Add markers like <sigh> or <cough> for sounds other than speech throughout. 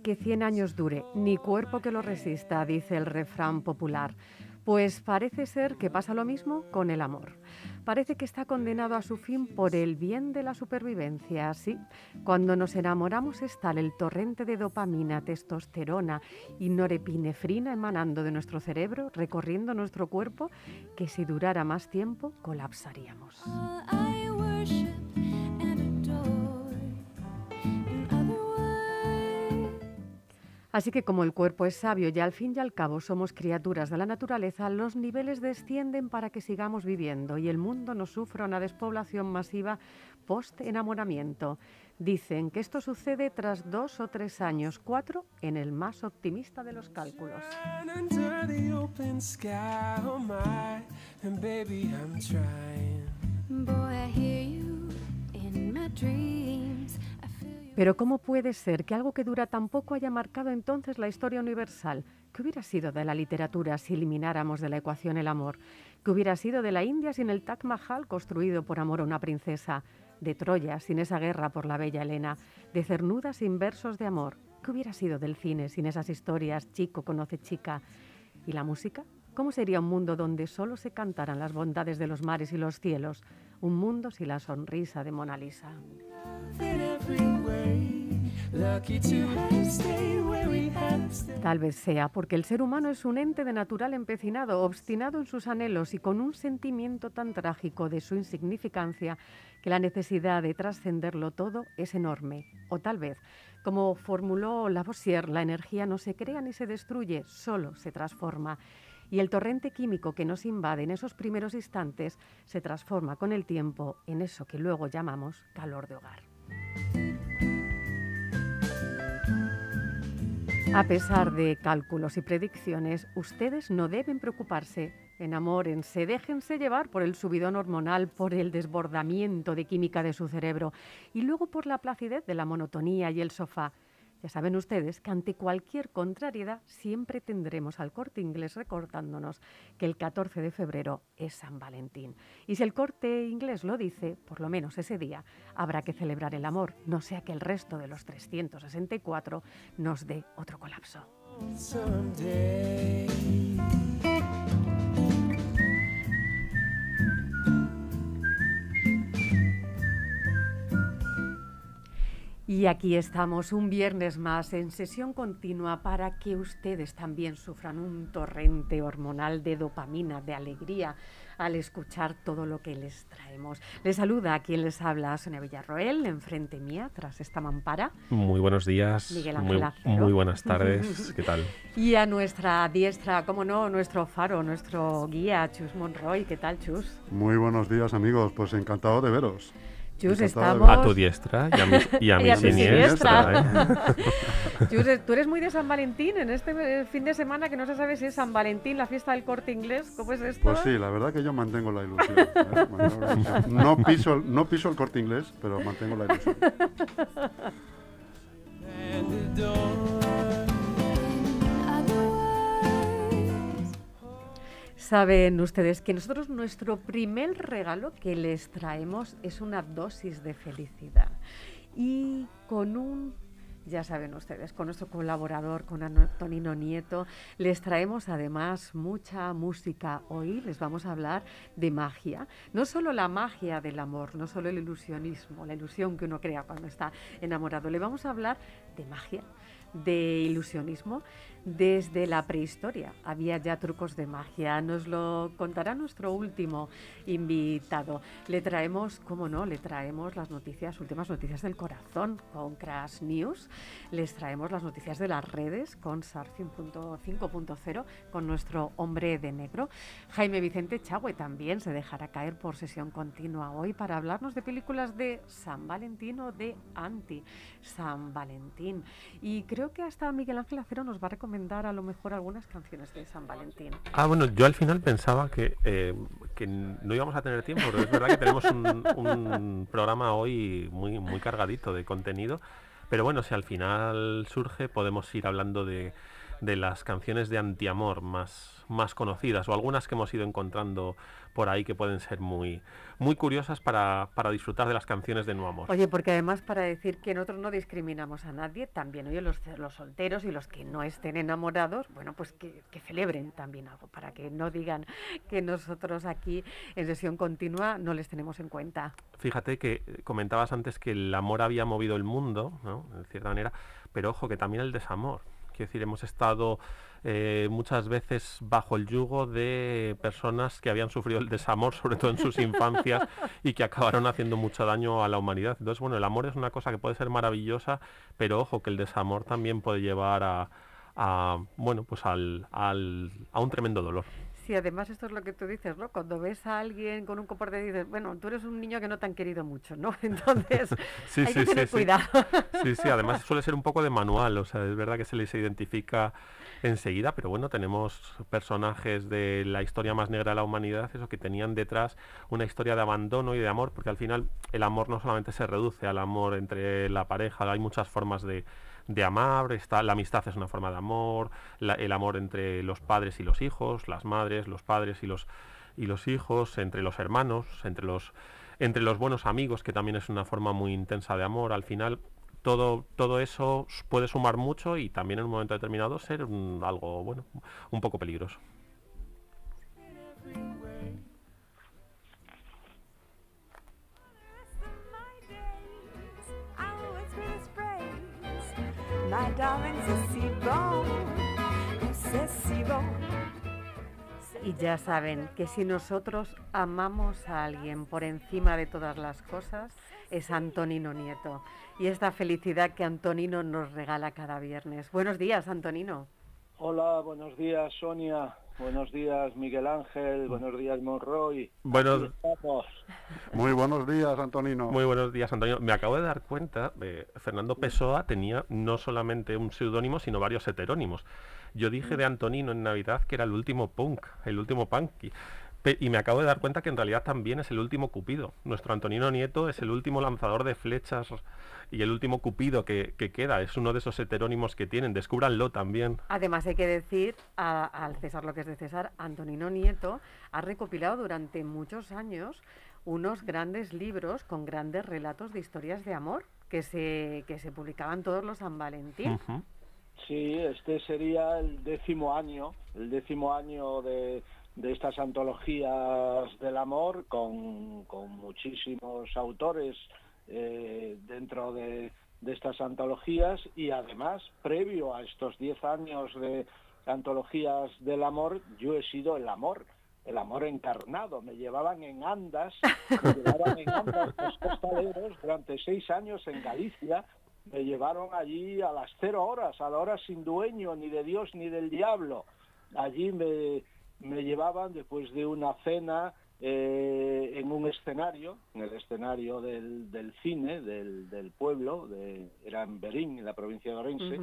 Que 100 años dure, ni cuerpo que lo resista, dice el refrán popular. Pues parece ser que pasa lo mismo con el amor. Parece que está condenado a su fin por el bien de la supervivencia. Sí, cuando nos enamoramos es tal el torrente de dopamina, testosterona y norepinefrina emanando de nuestro cerebro, recorriendo nuestro cuerpo, que si durara más tiempo colapsaríamos. Así que como el cuerpo es sabio y al fin y al cabo somos criaturas de la naturaleza, los niveles descienden para que sigamos viviendo y el mundo no sufra una despoblación masiva post-enamoramiento. Dicen que esto sucede tras dos o tres años, cuatro en el más optimista de los cálculos. Pero ¿cómo puede ser que algo que dura tan poco haya marcado entonces la historia universal? ¿Qué hubiera sido de la literatura si elimináramos de la ecuación el amor? ¿Qué hubiera sido de la India sin el Taj Mahal construido por amor a una princesa? ¿De Troya sin esa guerra por la bella Helena? ¿De Cernuda sin versos de amor? ¿Qué hubiera sido del cine sin esas historias chico conoce chica? ¿Y la música? ¿Cómo sería un mundo donde solo se cantaran las bondades de los mares y los cielos? Un mundo sin la sonrisa de Mona Lisa. Tal vez sea porque el ser humano es un ente de natural empecinado, obstinado en sus anhelos y con un sentimiento tan trágico de su insignificancia que la necesidad de trascenderlo todo es enorme. O tal vez, como formuló Lavoisier, la energía no se crea ni se destruye, solo se transforma. Y el torrente químico que nos invade en esos primeros instantes se transforma con el tiempo en eso que luego llamamos calor de hogar. A pesar de cálculos y predicciones, ustedes no deben preocuparse. Enamórense, déjense llevar por el subidón hormonal, por el desbordamiento de química de su cerebro y luego por la placidez de la monotonía y el sofá. Ya saben ustedes que ante cualquier contrariedad siempre tendremos al corte inglés recordándonos que el 14 de febrero es San Valentín. Y si el corte inglés lo dice, por lo menos ese día habrá que celebrar el amor, no sea que el resto de los 364 nos dé otro colapso. Y aquí estamos un viernes más en sesión continua para que ustedes también sufran un torrente hormonal de dopamina, de alegría al escuchar todo lo que les traemos. Les saluda a quien les habla Sonia Villarroel, enfrente mía, tras esta mampara, Muy buenos días, Miguel muy, Ángel Acero. muy buenas tardes, <laughs> ¿qué tal? y a nuestra diestra, como no, nuestro faro, nuestro guía, Chus Monroy. ¿Qué tal, Chus? Muy buenos días amigos, pues encantado de veros. De estamos... A tu diestra y a mi, <laughs> y a mi Y a mi siniestra. ¿eh? <laughs> Chus, tú eres muy de San Valentín en este eh, fin de semana que no se sabe si es San Valentín, la fiesta del corte inglés. ¿Cómo es esto? Pues sí, la verdad que yo mantengo la ilusión. ¿eh? Mantengo. No piso, no piso el corte inglés, pero mantengo la ilusión. <laughs> Saben ustedes que nosotros nuestro primer regalo que les traemos es una dosis de felicidad. Y con un, ya saben ustedes, con nuestro colaborador, con Antonino Nieto, les traemos además mucha música. Hoy les vamos a hablar de magia. No solo la magia del amor, no solo el ilusionismo, la ilusión que uno crea cuando está enamorado. Le vamos a hablar de magia de ilusionismo desde la prehistoria. Había ya trucos de magia. Nos lo contará nuestro último invitado. Le traemos, cómo no, le traemos las noticias, últimas noticias del corazón con Crash News. les traemos las noticias de las redes con Surfing.5.0 con nuestro hombre de negro. Jaime Vicente Chagüe también se dejará caer por sesión continua hoy para hablarnos de películas de San Valentín o de anti San Valentín. Y creo que hasta Miguel Ángel Acero nos va a recomendar a lo mejor algunas canciones de San Valentín. Ah, bueno, yo al final pensaba que, eh, que no íbamos a tener tiempo, pero es verdad que tenemos un, un programa hoy muy, muy cargadito de contenido. Pero bueno, si al final surge, podemos ir hablando de, de las canciones de antiamor más, más conocidas o algunas que hemos ido encontrando por ahí que pueden ser muy, muy curiosas para, para disfrutar de las canciones de no amor. Oye, porque además para decir que nosotros no discriminamos a nadie, también oye, los, los solteros y los que no estén enamorados, bueno, pues que, que celebren también algo, para que no digan que nosotros aquí en sesión continua no les tenemos en cuenta. Fíjate que eh, comentabas antes que el amor había movido el mundo, ¿no? de cierta manera, pero ojo que también el desamor. Quiero decir, hemos estado eh, muchas veces bajo el yugo de personas que habían sufrido el desamor, sobre todo en sus infancias, <laughs> y que acabaron haciendo mucho daño a la humanidad. Entonces, bueno, el amor es una cosa que puede ser maravillosa, pero ojo que el desamor también puede llevar a, a, bueno, pues al, al- a un tremendo dolor. Sí, además esto es lo que tú dices, ¿no? Cuando ves a alguien con un comportamiento dices, bueno, tú eres un niño que no te han querido mucho, ¿no? <laughs> Entonces <laughs> Sí, hay sí, que tener sí. cuidado. Sí, sí, además <laughs> suele ser un poco de manual, o sea, es verdad que se les identifica enseguida, pero bueno, tenemos personajes de la historia más negra de la humanidad, eso que tenían detrás una historia de abandono y de amor, porque al final el amor no solamente se reduce al amor entre la pareja, hay muchas formas de, de amar, está, la amistad es una forma de amor, el amor entre los padres y los hijos, las madres, los padres y los, y los hijos, entre los hermanos, entre los, entre los buenos amigos, que también es una forma muy intensa de amor. Al final, todo, todo eso puede sumar mucho y también en un momento determinado ser algo, bueno, un poco peligroso. My. Y ya saben que si nosotros amamos a alguien por encima de todas las cosas, es Antonino Nieto. Y esta felicidad que Antonino nos regala cada viernes. Buenos días, Antonino. Hola, buenos días Sonia, buenos días Miguel Ángel, buenos días Monroy. Buenos. Muy buenos días, Antonino. Muy buenos días, Antonio. Me acabo de dar cuenta de Fernando Pessoa tenía no solamente un seudónimo, sino varios heterónimos. Yo dije de Antonino en Navidad que era el último punk, el último punky. Pe- Y me acabo de dar cuenta que en realidad también es el último Cupido. Nuestro Antonino Nieto es el último lanzador de flechas y el último Cupido que, que queda. Es uno de esos heterónimos que tienen. Descúbranlo también. Además hay que decir a- al César lo que es de César, Antonino Nieto ha recopilado durante muchos años unos grandes libros con grandes relatos de historias de amor que se, que se publicaban todos los San Valentín. Sí, este sería el décimo año, el décimo año de, de estas antologías del amor con, con muchísimos autores eh, dentro de, de estas antologías y además, previo a estos diez años de antologías del amor, yo he sido el amor. El amor encarnado, me llevaban en andas, me <laughs> llevaban en andas los costaleros durante seis años en Galicia, me llevaron allí a las cero horas, a la hora sin dueño, ni de Dios ni del diablo. Allí me, me llevaban después de una cena eh, en un escenario, en el escenario del, del cine del, del pueblo, de, era en Berín, en la provincia de Orense,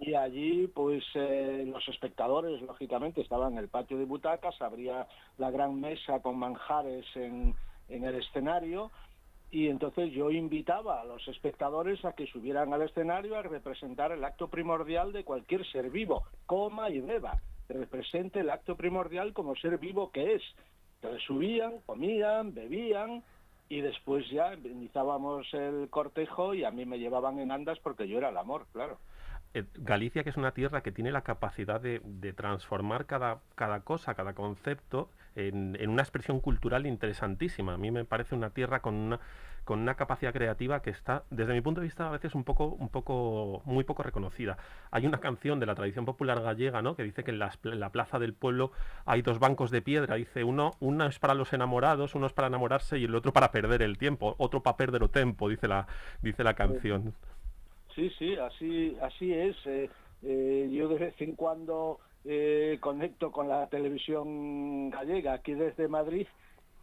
y allí pues eh, los espectadores lógicamente estaban en el patio de butacas, habría la gran mesa con manjares en, en el escenario y entonces yo invitaba a los espectadores a que subieran al escenario a representar el acto primordial de cualquier ser vivo, coma y beba, represente el acto primordial como ser vivo que es. Entonces subían, comían, bebían y después ya iniciábamos el cortejo y a mí me llevaban en andas porque yo era el amor, claro. Eh, Galicia, que es una tierra que tiene la capacidad de, transformar cada, cada cosa, cada concepto, en, en una expresión cultural interesantísima. A mí me parece una tierra con una, con una capacidad creativa que está, desde mi punto de vista, a veces un poco, un poco, muy poco reconocida. Hay una canción de la tradición popular gallega, ¿no? que dice que en, la plaza del pueblo hay dos bancos de piedra. Dice uno, uno es para los enamorados, uno es para enamorarse y el otro para perder el tiempo, otro para perder el tiempo, dice la, dice la canción. Sí, sí, así, así es. Eh, eh, yo de vez en cuando eh, conecto con la televisión gallega aquí desde Madrid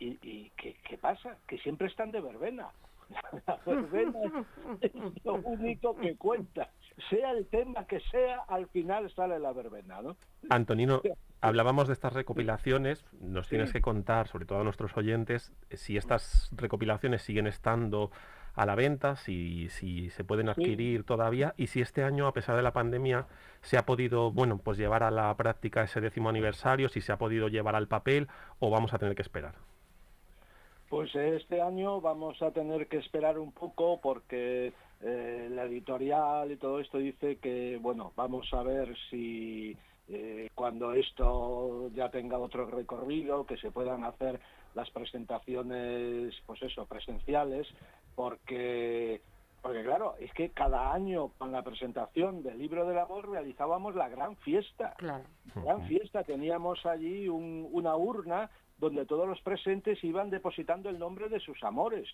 y, y ¿qué, qué pasa? Que siempre están de verbena. <laughs> La verbena es lo único que cuenta. Sea el tema que sea, al final sale la verbena, ¿no? Antonino, <laughs> hablábamos de estas recopilaciones, nos tienes que contar, sobre todo a nuestros oyentes, si estas recopilaciones siguen estando a la venta, si, si se pueden adquirir todavía y si este año, a pesar de la pandemia, se ha podido, bueno, pues llevar a la práctica ese décimo aniversario, si se ha podido llevar al papel o vamos a tener que esperar. Pues este año vamos a tener que esperar un poco porque eh, la editorial y todo esto dice que, bueno, vamos a ver si eh, cuando esto ya tenga otro recorrido, que se puedan hacer las presentaciones, pues eso, presenciales, porque, porque claro, es que cada año con la presentación del libro del amor realizábamos la gran fiesta Claro. gran fiesta. Teníamos allí un- una urna donde todos los presentes iban depositando el nombre de sus amores.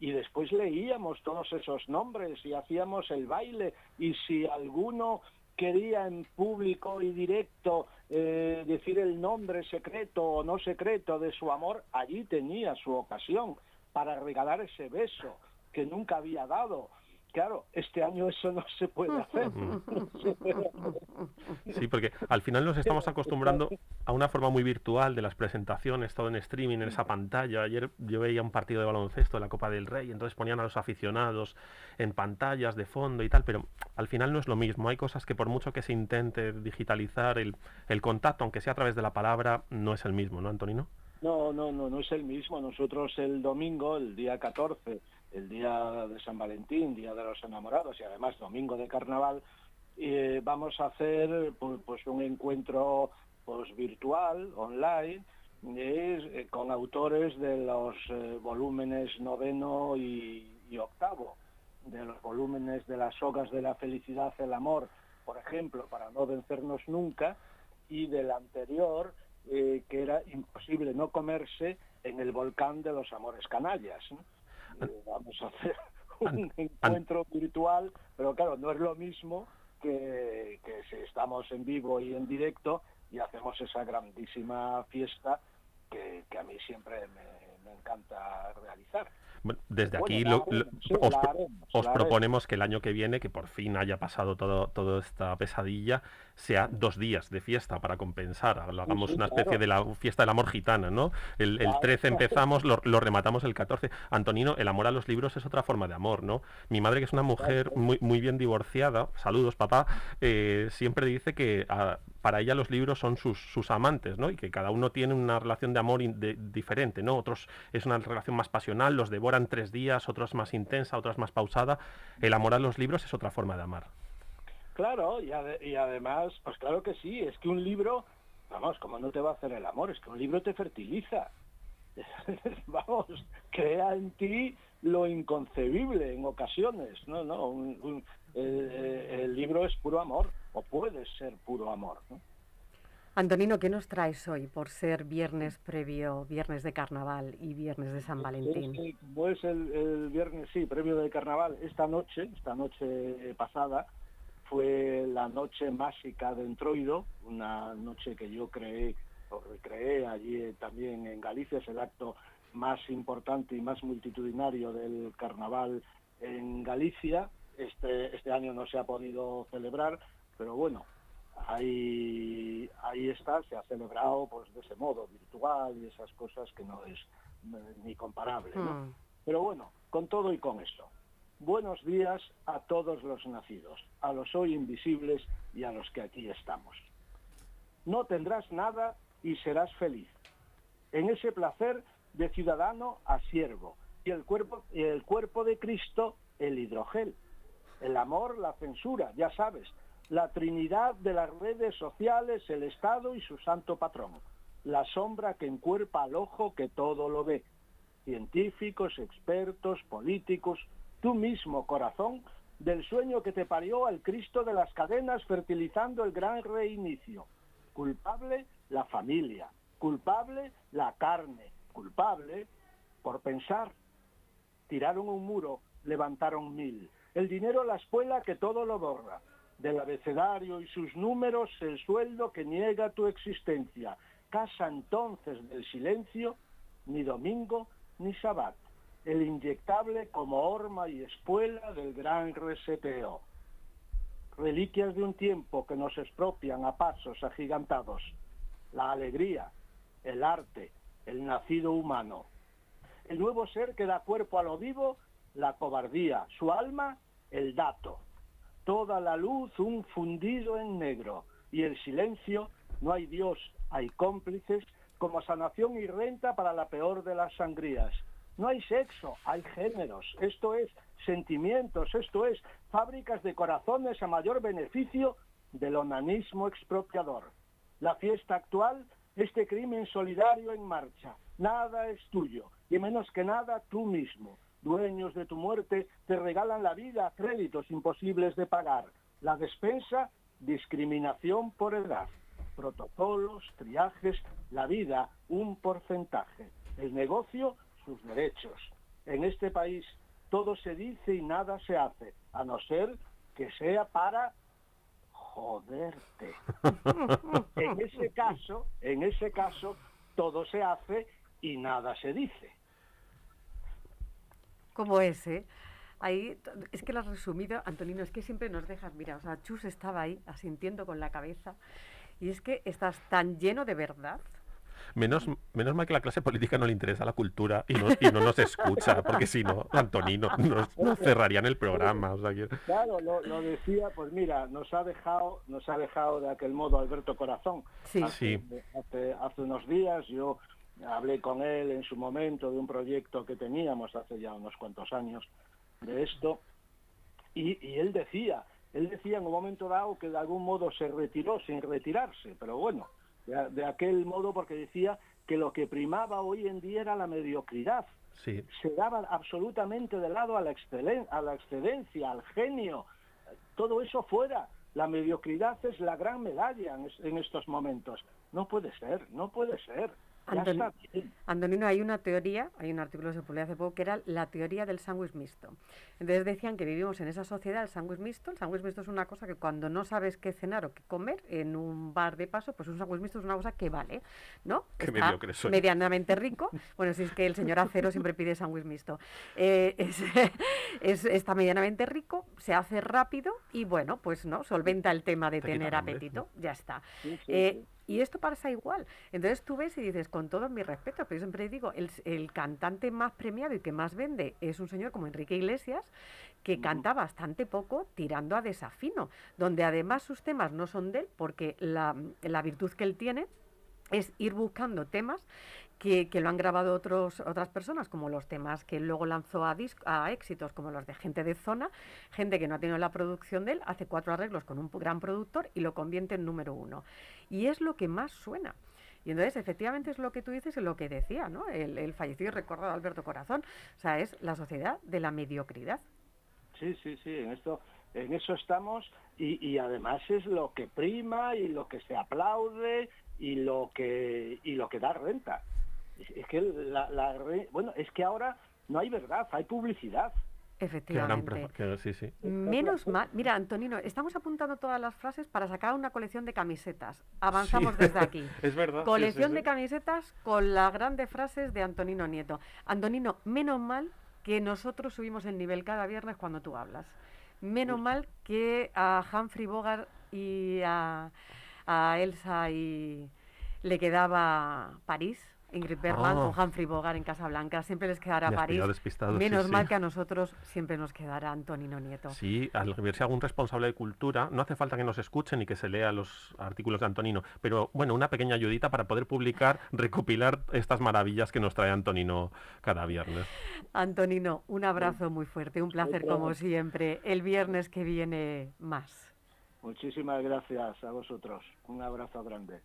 Y después leíamos todos esos nombres y hacíamos el baile. Y si alguno quería en público y directo eh, decir el nombre secreto o no secreto de su amor, allí tenía su ocasión para regalar ese beso que nunca había dado. Claro, este año eso no se puede hacer. <laughs> Sí, porque al final nos estamos acostumbrando a una forma muy virtual de las presentaciones, todo en streaming, en esa pantalla. Ayer yo veía un partido de baloncesto de la Copa del Rey, entonces ponían a los aficionados en pantallas de fondo y tal, pero al final no es lo mismo. Hay cosas que por mucho que se intente digitalizar, el, el contacto, aunque sea a través de la palabra, no es el mismo, ¿no, Antonino? No, no, no, no es el mismo. Nosotros el domingo, el día 14, el día de San Valentín, día de los enamorados y además domingo de carnaval, eh, vamos a hacer pues, pues, un encuentro pues virtual, online, eh, con autores de los eh, volúmenes noveno y, octavo, de los volúmenes de las sogas de la felicidad, el amor, por ejemplo, para no vencernos nunca, y del anterior, que era imposible no comerse en el volcán de los amores canallas. Vamos a hacer <laughs> un encuentro virtual, pero claro, no es lo mismo que, que si estamos en vivo y en directo y hacemos esa grandísima fiesta que, que a mí siempre me, me encanta realizar. Bueno, desde aquí la lo- lo- haremos, sí, os, haremos, proponemos que el año que viene, que por fin haya pasado todo, toda esta pesadilla, sea dos días de fiesta para compensar. Hagamos sí, una especie claro. de la fiesta del amor gitana, ¿no? El, el Claro. 13 empezamos, lo, lo rematamos el 14. Antonino, el amor a los libros es otra forma de amor, ¿no? Mi madre, que es una mujer muy, muy bien divorciada, saludos papá, eh, siempre dice que ah, para ella los libros son sus, sus amantes, ¿no? Y que cada uno tiene una relación de amor diferente, ¿no? Otros es una relación más pasional, los devoran tres días, otros más intensa, otras más pausada. El amor a los libros es otra forma de amar. Claro, y, y además, pues claro que sí, es que un libro, vamos, como no te va a hacer el amor, es que un libro te fertiliza. <laughs> vamos, crea en ti lo inconcebible en ocasiones, no, no, un- el, el libro es puro amor, o puede ser puro amor, ¿no? Antonino, ¿qué nos traes hoy por ser viernes previo, viernes de carnaval y viernes de San Valentín? Sí, sí, como es el, el viernes, sí, previo del carnaval, esta noche, esta noche pasada, fue la noche mágica de Entroido, una noche que yo creé o recreé allí eh, también en Galicia, es el acto más importante y más multitudinario del carnaval en Galicia. Este, este año no se ha podido celebrar, pero bueno, ahí, ahí está, se ha celebrado pues de ese modo, virtual y esas cosas que no es ni comparable. ¿no? Mm. Pero bueno, con todo y con eso. Buenos días a todos los nacidos, a los hoy invisibles y a los que aquí estamos. No tendrás nada y serás feliz. En ese placer de ciudadano a siervo y el cuerpo, el cuerpo de Cristo el hidrogel. El amor, la censura, ya sabes, la trinidad de las redes sociales, el Estado y su santo patrón, la sombra que encuerpa al ojo que todo lo ve, científicos, expertos, políticos, tú mismo, corazón, del sueño que te parió al Cristo de las cadenas fertilizando el gran reinicio. Culpable la familia, culpable la carne, culpable por pensar. Tiraron un muro, levantaron mil. El dinero la espuela que todo lo borra. Del abecedario y sus números el sueldo que niega tu existencia. Casa entonces del silencio, ni domingo ni sabat. El inyectable como horma y espuela del gran reseteo. Reliquias de un tiempo que nos expropian a pasos agigantados. La alegría, el arte, el nacido humano. El nuevo ser que da cuerpo a lo vivo, la cobardía, su alma, el dato. Toda la luz un fundido en negro y el silencio, no hay Dios, hay cómplices, como sanación y renta para la peor de las sangrías. No hay sexo, hay géneros, esto es sentimientos, esto es fábricas de corazones a mayor beneficio del onanismo expropiador. La fiesta actual, este crimen solidario en marcha. Nada es tuyo, y menos que nada tú mismo. Dueños de tu muerte te regalan la vida a créditos imposibles de pagar. La despensa, discriminación por edad. Protocolos, triajes, la vida, un porcentaje. El negocio, sus derechos. En este país todo se dice y nada se hace, a no ser que sea para joderte. <laughs> en ese caso, en ese caso, todo se hace y nada se dice. Como ese. Ahí, es que lo has resumido, Antonino, es que siempre nos dejas, mira, o sea, Chus estaba ahí asintiendo con la cabeza, y es que estás tan lleno de verdad. Menos, menos mal que la clase política no le interesa la cultura y no, y no nos escucha, porque si no, Antonino, nos, nos cerrarían el programa. O sea, que- Claro, lo, lo decía, pues mira, nos ha dejado, nos ha dejado de aquel modo Alberto Corazón. Sí. Hace, Sí. hace, hace unos días yo hablé con él en su momento de un proyecto que teníamos hace ya unos cuantos años de esto y, y él decía, él decía en un momento dado que de algún modo se retiró sin retirarse, pero bueno, de, de aquel modo porque decía que lo que primaba hoy en día era la mediocridad sí. se daba absolutamente de lado a la, excelen- a la excedencia, al genio, todo eso fuera. La mediocridad es la gran medalla en, es- en estos momentos. No puede ser, no puede ser. Bien. Antonino, hay una teoría, hay un artículo que se publicó hace poco que era la teoría del sándwich mixto. Entonces decían que vivimos en esa sociedad del sándwich mixto. El sándwich mixto es una cosa que cuando no sabes qué cenar o qué comer en un bar de paso, pues un sándwich mixto es una cosa que vale, ¿no? Qué Está mediocre soy. medianamente rico. <laughs> Bueno, si es que el señor Acero siempre pide sándwich mixto. Eh, es, <laughs> es- está medianamente rico, se hace rápido y bueno, pues no, solventa el tema de Te tener hambre, apetito. Ya está. Sí, sí, Eh, sí. Y esto pasa igual. Entonces tú ves y dices, con todo mi respeto, pero yo siempre digo, el, el cantante más premiado y que más vende es un señor como Enrique Iglesias, que canta bastante poco tirando a desafino, donde además sus temas no son de él, porque la, la virtud que él tiene es ir buscando temas que, que lo han grabado otros, otras personas, como los temas que luego lanzó a, dis- a éxitos, como los de gente de zona, gente que no ha tenido la producción de él, hace cuatro arreglos con un gran productor y lo convierte en número uno. Y es lo que más suena. Y entonces, efectivamente, es lo que tú dices y lo que decía, ¿no? El, el fallecido y recordado Alberto Corazón. O sea, es la sociedad de la mediocridad. Sí, sí, sí, en esto, en eso estamos y, y además es lo que prima y lo que se aplaude y lo que y lo que da renta. Es, es que la, la re- bueno, es que ahora no hay verdad, hay publicidad. Efectivamente. pro- que- sí, sí. Menos mal. Mira, Antonino, estamos apuntando todas las frases para sacar una colección de camisetas. Avanzamos Sí. desde aquí. <laughs> Es verdad. sí, sí, Colección sí. de camisetas con las grandes frases de Antonino Nieto. Antonino, menos mal que nosotros subimos el nivel cada viernes cuando tú hablas. Menos mal que a Humphrey Bogart y a, a Elsa y le quedaba París, Ingrid Bergman Ah. con Humphrey Bogart en Casablanca. Siempre les quedará Me París. sí, Menos sí. mal que a nosotros siempre nos quedará Antonino Nieto. Sí, al verse algún responsable de cultura, no hace falta que nos escuchen y que se lea los artículos de Antonino, pero bueno, una pequeña ayudita para poder publicar, recopilar estas maravillas que nos trae Antonino cada viernes. Antonino, un abrazo muy fuerte, un placer como siempre. El viernes que viene más. Muchísimas gracias a vosotros. Un abrazo grande.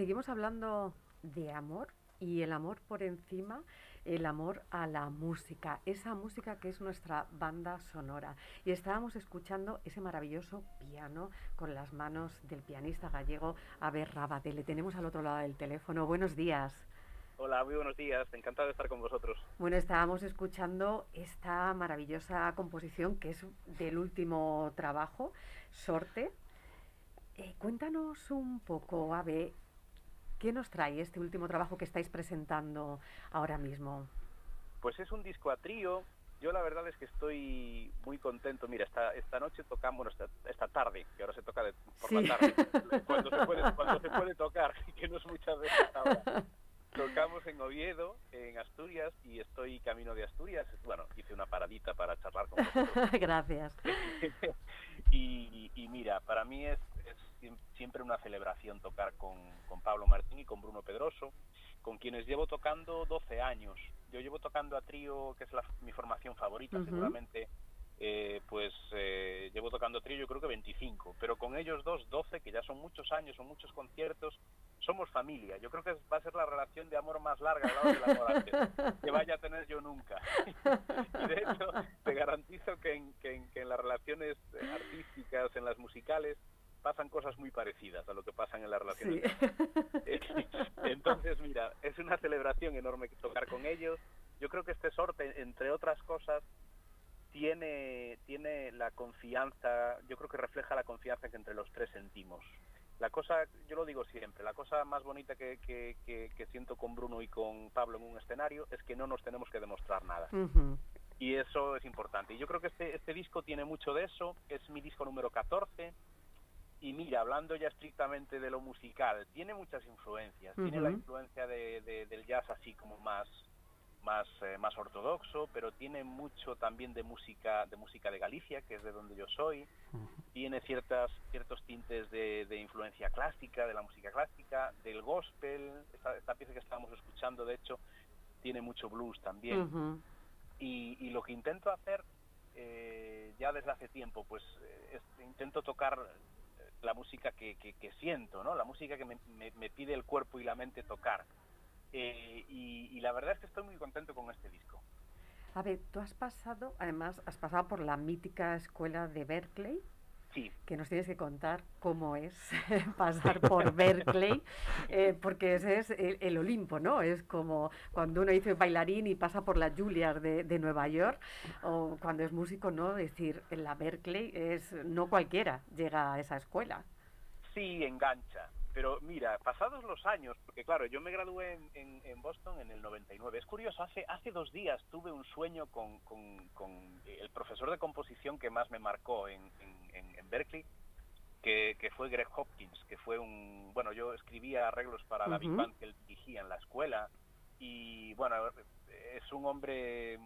Seguimos hablando de amor y el amor por encima, el amor a la música, esa música que es nuestra banda sonora. Y estábamos escuchando ese maravilloso piano con las manos del pianista gallego Aber Rabate. Le tenemos al otro lado del teléfono. Buenos días. Hola, muy buenos días. Encantado de estar con vosotros. Bueno, estábamos escuchando esta maravillosa composición que es del último trabajo, Sorte. Eh, cuéntanos un poco, Ave, ¿qué nos trae este último trabajo que estáis presentando ahora mismo? Pues es un disco a trío. Yo la verdad es que estoy muy contento. Mira, esta, esta noche tocamos, bueno, esta, esta tarde, que ahora se toca de- por Sí. la tarde, cuando se, puede, cuando se puede tocar, <laughs> que no es muchas veces ahora. Tocamos en Oviedo, en Asturias, y estoy camino de Asturias. Bueno, hice una paradita para charlar con vosotros. <laughs> Gracias. <laughs> y, y mira, para mí es, siempre una celebración tocar con, con Pablo Martín y con Bruno Pedroso, con quienes llevo tocando 12 años. Yo llevo tocando a trío, que es la- mi formación favorita, seguramente, eh, pues eh, llevo tocando a trío yo creo que 25, pero con ellos dos 12, que ya son muchos años, son muchos conciertos, somos familia. Yo creo que va a ser la relación de amor más larga al lado del amor antes, <laughs> que vaya a tener yo nunca. y de hecho, te garantizo que en, que en- que en las relaciones artísticas, en las musicales, pasan cosas muy parecidas a lo que pasan en las relaciones. Sí. <laughs> Entonces, mira, es una celebración enorme tocar con ellos. Yo creo que este sorte, entre otras cosas, tiene, tiene la confianza, yo creo que refleja la confianza que entre los tres sentimos. La cosa, yo lo digo siempre, la cosa más bonita que, que, que- que siento con Bruno y con Pablo en un escenario es que no nos tenemos que demostrar nada. Y eso es importante. Y yo creo que este, este disco tiene mucho de eso. Es mi disco número 14. Y mira, hablando ya estrictamente de lo musical, tiene muchas influencias. Tiene la influencia de, de- del jazz así como más más eh, más ortodoxo, pero tiene mucho también de música de música de Galicia, que es de donde yo soy. Tiene ciertas ciertos tintes de, de influencia clásica, de la música clásica, del gospel. Esta, esta pieza que estábamos escuchando, de hecho, tiene mucho blues también y, y lo que intento hacer eh, ya desde hace tiempo pues eh, es- intento tocar la música que, que- que siento no la música que me, me- pide el cuerpo y la mente tocar. Eh, y, y la verdad es que estoy muy contento con este disco. A ver, tú has pasado, además, has pasado por la mítica escuela de Berkeley, sí que nos tienes que contar cómo es <laughs> pasar por Berkeley, eh, porque ese es el, el Olimpo, ¿no? Es como cuando uno dice bailarín y pasa por la Juilliard de, de Nueva York, o cuando es músico, ¿no? Decir, en la Berkeley es, no cualquiera llega a esa escuela. sí engancha pero mira pasados los años porque claro yo me gradué en, en- en Boston en el 99 es curioso hace hace dos días tuve un sueño con, con- con el profesor de composición que más me marcó en, Berkeley que, que fue Greg Hopkins que fue un bueno yo escribía arreglos para la Big. Band que él dirigía en la escuela y bueno es un hombre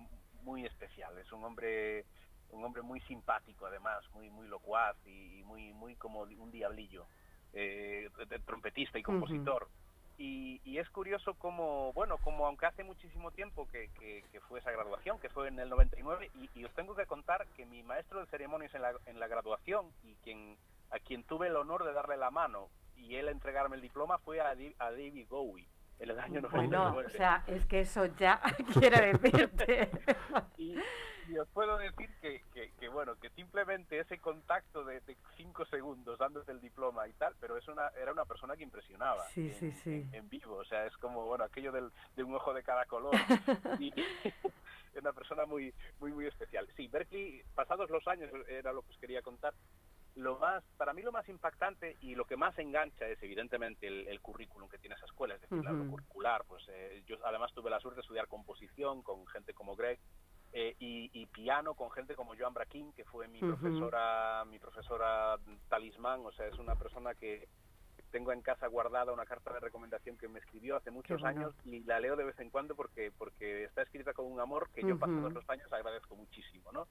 muy especial es un hombre un hombre muy simpático además muy muy locuaz y, y muy muy como un diablillo eh, trompetista y compositor. Y, y es curioso como bueno como aunque hace muchísimo tiempo que, que- que fue esa graduación que fue en el 99 y, y os tengo que contar que mi maestro de ceremonias en la, en la graduación y quien a quien tuve el honor de darle la mano y él entregarme el diploma fue a, a David Bowie en el año Bueno, 99 o sea, es que eso ya <laughs> quiere decirte. y, y os puedo decir que, que- que, bueno que simplemente ese contacto de, de cinco segundos dándote el diploma y tal pero es una era una persona que impresionaba Sí, en, sí, sí. en- en vivo. O sea es como bueno aquello del, de un ojo de cada color. <laughs> Y <laughs> es una persona muy muy muy especial. Sí Berkeley pasados los años era lo que os quería contar lo más para mí lo más impactante y lo que más engancha es evidentemente el, el currículum que tiene esa escuela es decir la- lo Ujú. curricular pues eh, yo además tuve la suerte de estudiar composición con gente como Greg eh, y, y piano con gente como Joan Braquín, que fue mi profesora, mi profesora talismán, o sea, es una persona que tengo en casa guardada una carta de recomendación que me escribió hace muchos bueno. años y la leo de vez en cuando porque porque está escrita con un amor que yo Ujú. pasados los años agradezco muchísimo, ¿no?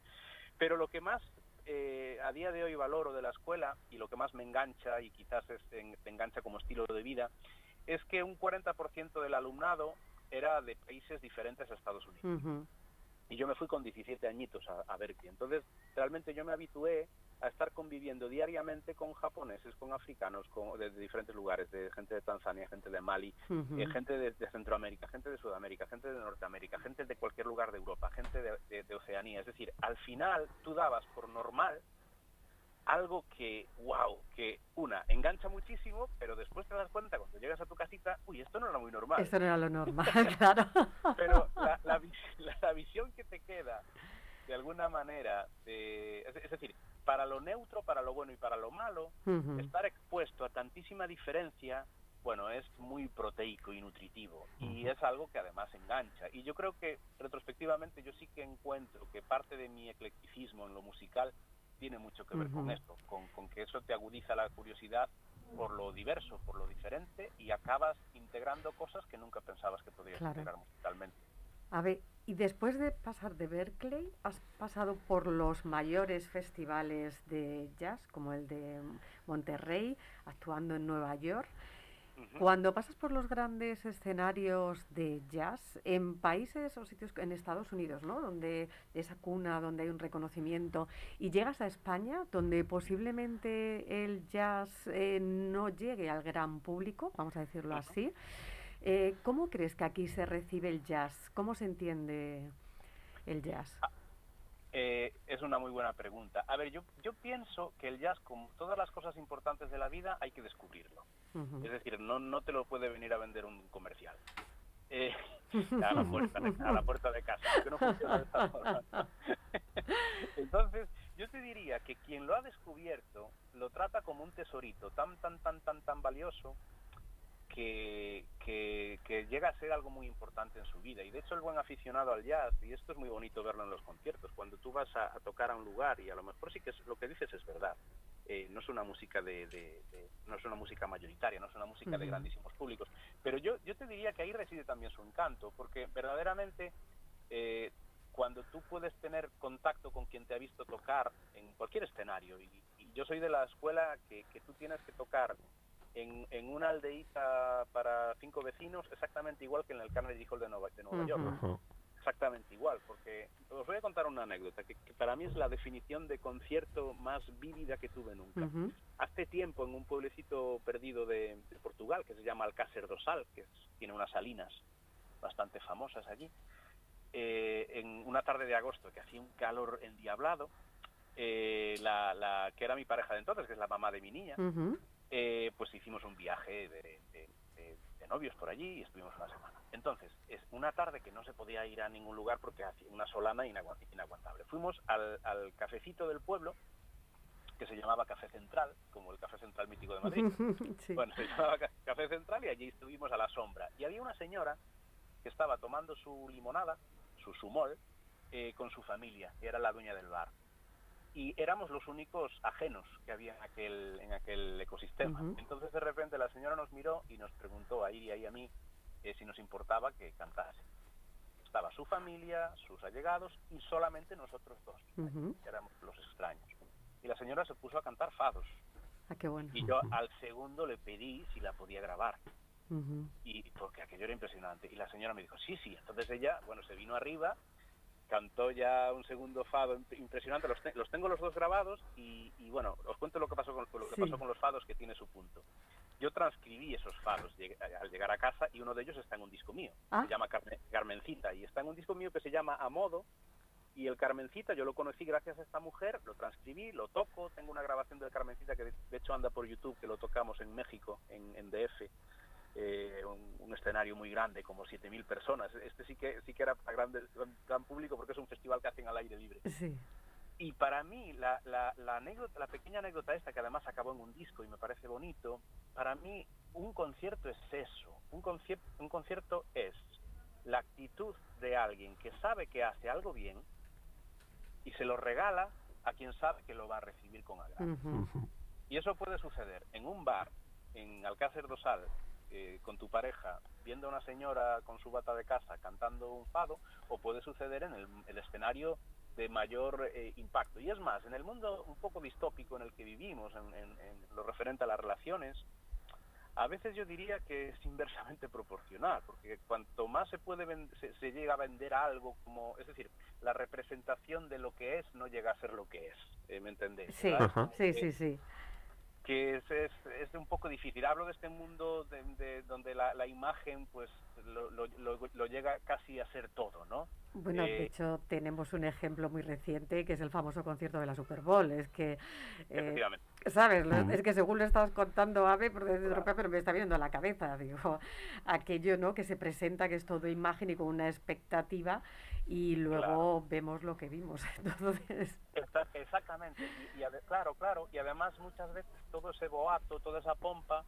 Pero lo que más eh, a día de hoy valoro de la escuela y lo que más me engancha y quizás es, en- te engancha como estilo de vida es que un 40% del alumnado era de países diferentes a Estados Unidos y yo me fui con 17 añitos a, a Berkeley. Entonces, realmente yo me habitué a estar conviviendo diariamente con japoneses, con africanos, con, de, de diferentes lugares, de gente de Tanzania, gente de Mali, eh, gente de, de Centroamérica, gente de Sudamérica, gente de Norteamérica, gente de cualquier lugar de Europa, gente de, Oceanía. Es decir, al final tú dabas por normal algo que, wow, que una, engancha muchísimo, pero después te das cuenta cuando llegas a tu casita, uy, esto no era muy normal. Esto no era lo normal, <laughs> claro. Pero la, la, vis- la- la visión que te queda, de alguna manera, es, es decir, para lo neutro, para lo bueno y para lo malo, estar expuesto a tantísima diferencia, bueno, es muy proteico y nutritivo. Y es algo que además engancha. Y yo creo que, retrospectivamente, yo sí que encuentro que parte de mi eclecticismo en lo musical tiene mucho que ver con esto, con, con que eso te agudiza la curiosidad por lo diverso, por lo diferente, y acabas integrando cosas que nunca pensabas que podías Claro. integrar musicalmente. A ver, y después de pasar de Berkeley, has pasado por los mayores festivales de jazz, como el de Monterrey, actuando en Nueva York. Cuando pasas por los grandes escenarios de jazz en países o sitios en Estados Unidos, ¿no? Donde esa cuna, donde hay un reconocimiento, y llegas a España, donde posiblemente el jazz eh, no llegue al gran público, vamos a decirlo así. Eh, ¿Cómo crees que aquí se recibe el jazz? ¿Cómo se entiende el jazz? Eh, es una muy buena pregunta. A ver, yo, yo pienso que el jazz, como todas las cosas importantes de la vida, hay que descubrirlo. Es decir, no, no te lo puede venir a vender un comercial. Eh, <laughs> a, la puerta, de- a la puerta de casa, que no funciona de esa <laughs> forma. <laughs> Entonces, yo te diría que quien lo ha descubierto lo trata como un tesorito tan, tan, tan, tan, tan valioso que, que, que llega a ser algo muy importante en su vida. Y de hecho el buen aficionado al jazz, y esto es muy bonito verlo en los conciertos, cuando tú vas a, a tocar a un lugar y a lo mejor sí que es, lo que dices es verdad. Eh, no es una música de, de- de- no es una música mayoritaria, no es una música de grandísimos públicos, pero yo, yo te diría que ahí reside también su encanto, porque verdaderamente eh, cuando tú puedes tener contacto con quien te ha visto tocar en cualquier escenario, y, y yo soy de la escuela que, que tú tienes que tocar en, en una aldeíta para cinco vecinos exactamente igual que en el Carnegie Hall de Nueva, de Nueva York. Exactamente igual, porque os voy a contar una anécdota que, que para mí es la definición de concierto más vívida que tuve nunca. Ujú. Hace tiempo en un pueblecito perdido de, de Portugal que se llama Alcácer do Sal, que es- tiene unas salinas bastante famosas allí, eh, en una tarde de agosto que hacía un calor endiablado, eh, la, la que era mi pareja de entonces, que es la mamá de mi niña. Eh, pues hicimos un viaje de, de- de- de novios por allí y estuvimos una semana. Entonces, es una tarde que no se podía ir a ningún lugar porque hacía una solana inagua- inaguantable. Fuimos al, al cafecito del pueblo, que se llamaba Café Central, como el Café Central mítico de Madrid. <laughs> Sí. Bueno, se llamaba Ca- Café Central y allí estuvimos a la sombra. Y había una señora que estaba tomando su limonada, su sumol, eh, con su familia, que era la dueña del bar. Y éramos los únicos ajenos que había en aquel, en aquel ecosistema. Entonces de repente la señora nos miró y nos preguntó a Iri y a mí eh, si nos importaba que cantase. Estaba su familia, sus allegados y solamente nosotros dos, que éramos los extraños. Y la señora se puso a cantar fados. Ah, qué bueno. Y yo al segundo le pedí si la podía grabar y porque aquello era impresionante y la señora me dijo sí sí entonces ella bueno se vino arriba cantó ya un segundo fado imp- impresionante. Los, te- los tengo los dos grabados y, y, bueno os cuento lo que pasó con lo que Sí. pasó con los fados que tiene su punto. Yo transcribí esos fados llegué- al llegar a casa y uno de ellos está en un disco mío Ah. se llama Carmen- Carmencita. Y está en un disco mío que se llama A Modo y el Carmencita yo lo conocí gracias a esta mujer, lo transcribí, lo toco, tengo una grabación del Carmencita que de, de hecho anda por YouTube, que lo tocamos en México, en, en DF, eh, un, un escenario muy grande, como 7.000 personas. Este sí que sí que era para grande, gran, gran público porque es un festival que hacen al aire libre. Sí. Y para mí, la, la, la anécdota, la pequeña anécdota esta, que además acabó en un disco y me parece bonito, para mí un concierto es eso. Un concierto, un concierto es la actitud de alguien que sabe que hace algo bien y se lo regala a quien sabe que lo va a recibir con agrado. Y eso puede suceder en un bar, en Alcácer do Sal, eh, con tu pareja, viendo a una señora con su bata de casa cantando un fado, o puede suceder en el, el escenario de mayor eh, impacto. Y es más, en el mundo un poco distópico en el que vivimos, en, en- en lo referente a las relaciones, a veces yo diría que es inversamente proporcional, porque cuanto más se puede se, se llega a vender algo como, es decir, la representación de lo que es no llega a ser lo que es, eh, ¿me entendéis? Sí, sí, sí, sí. Que es, es, es de un poco difícil. Hablo de este mundo de, de- donde la, la imagen pues lo, lo- lo- llega casi a ser todo, ¿no? Bueno, de Eh, hecho tenemos un ejemplo muy reciente que es el famoso concierto de la Super Bowl. Es que, eh, Efectivamente. ¿sabes? Mm. Es que según lo estás contando, Ave, por decir otra, pero me está viendo a la cabeza, digo, <laughs> aquello, ¿no? Que se presenta que es todo imagen y con una expectativa y luego vemos lo que vimos. <laughs> Entonces, Está- exactamente. Y, y claro, claro. Y además muchas veces todo ese boato, toda esa pompa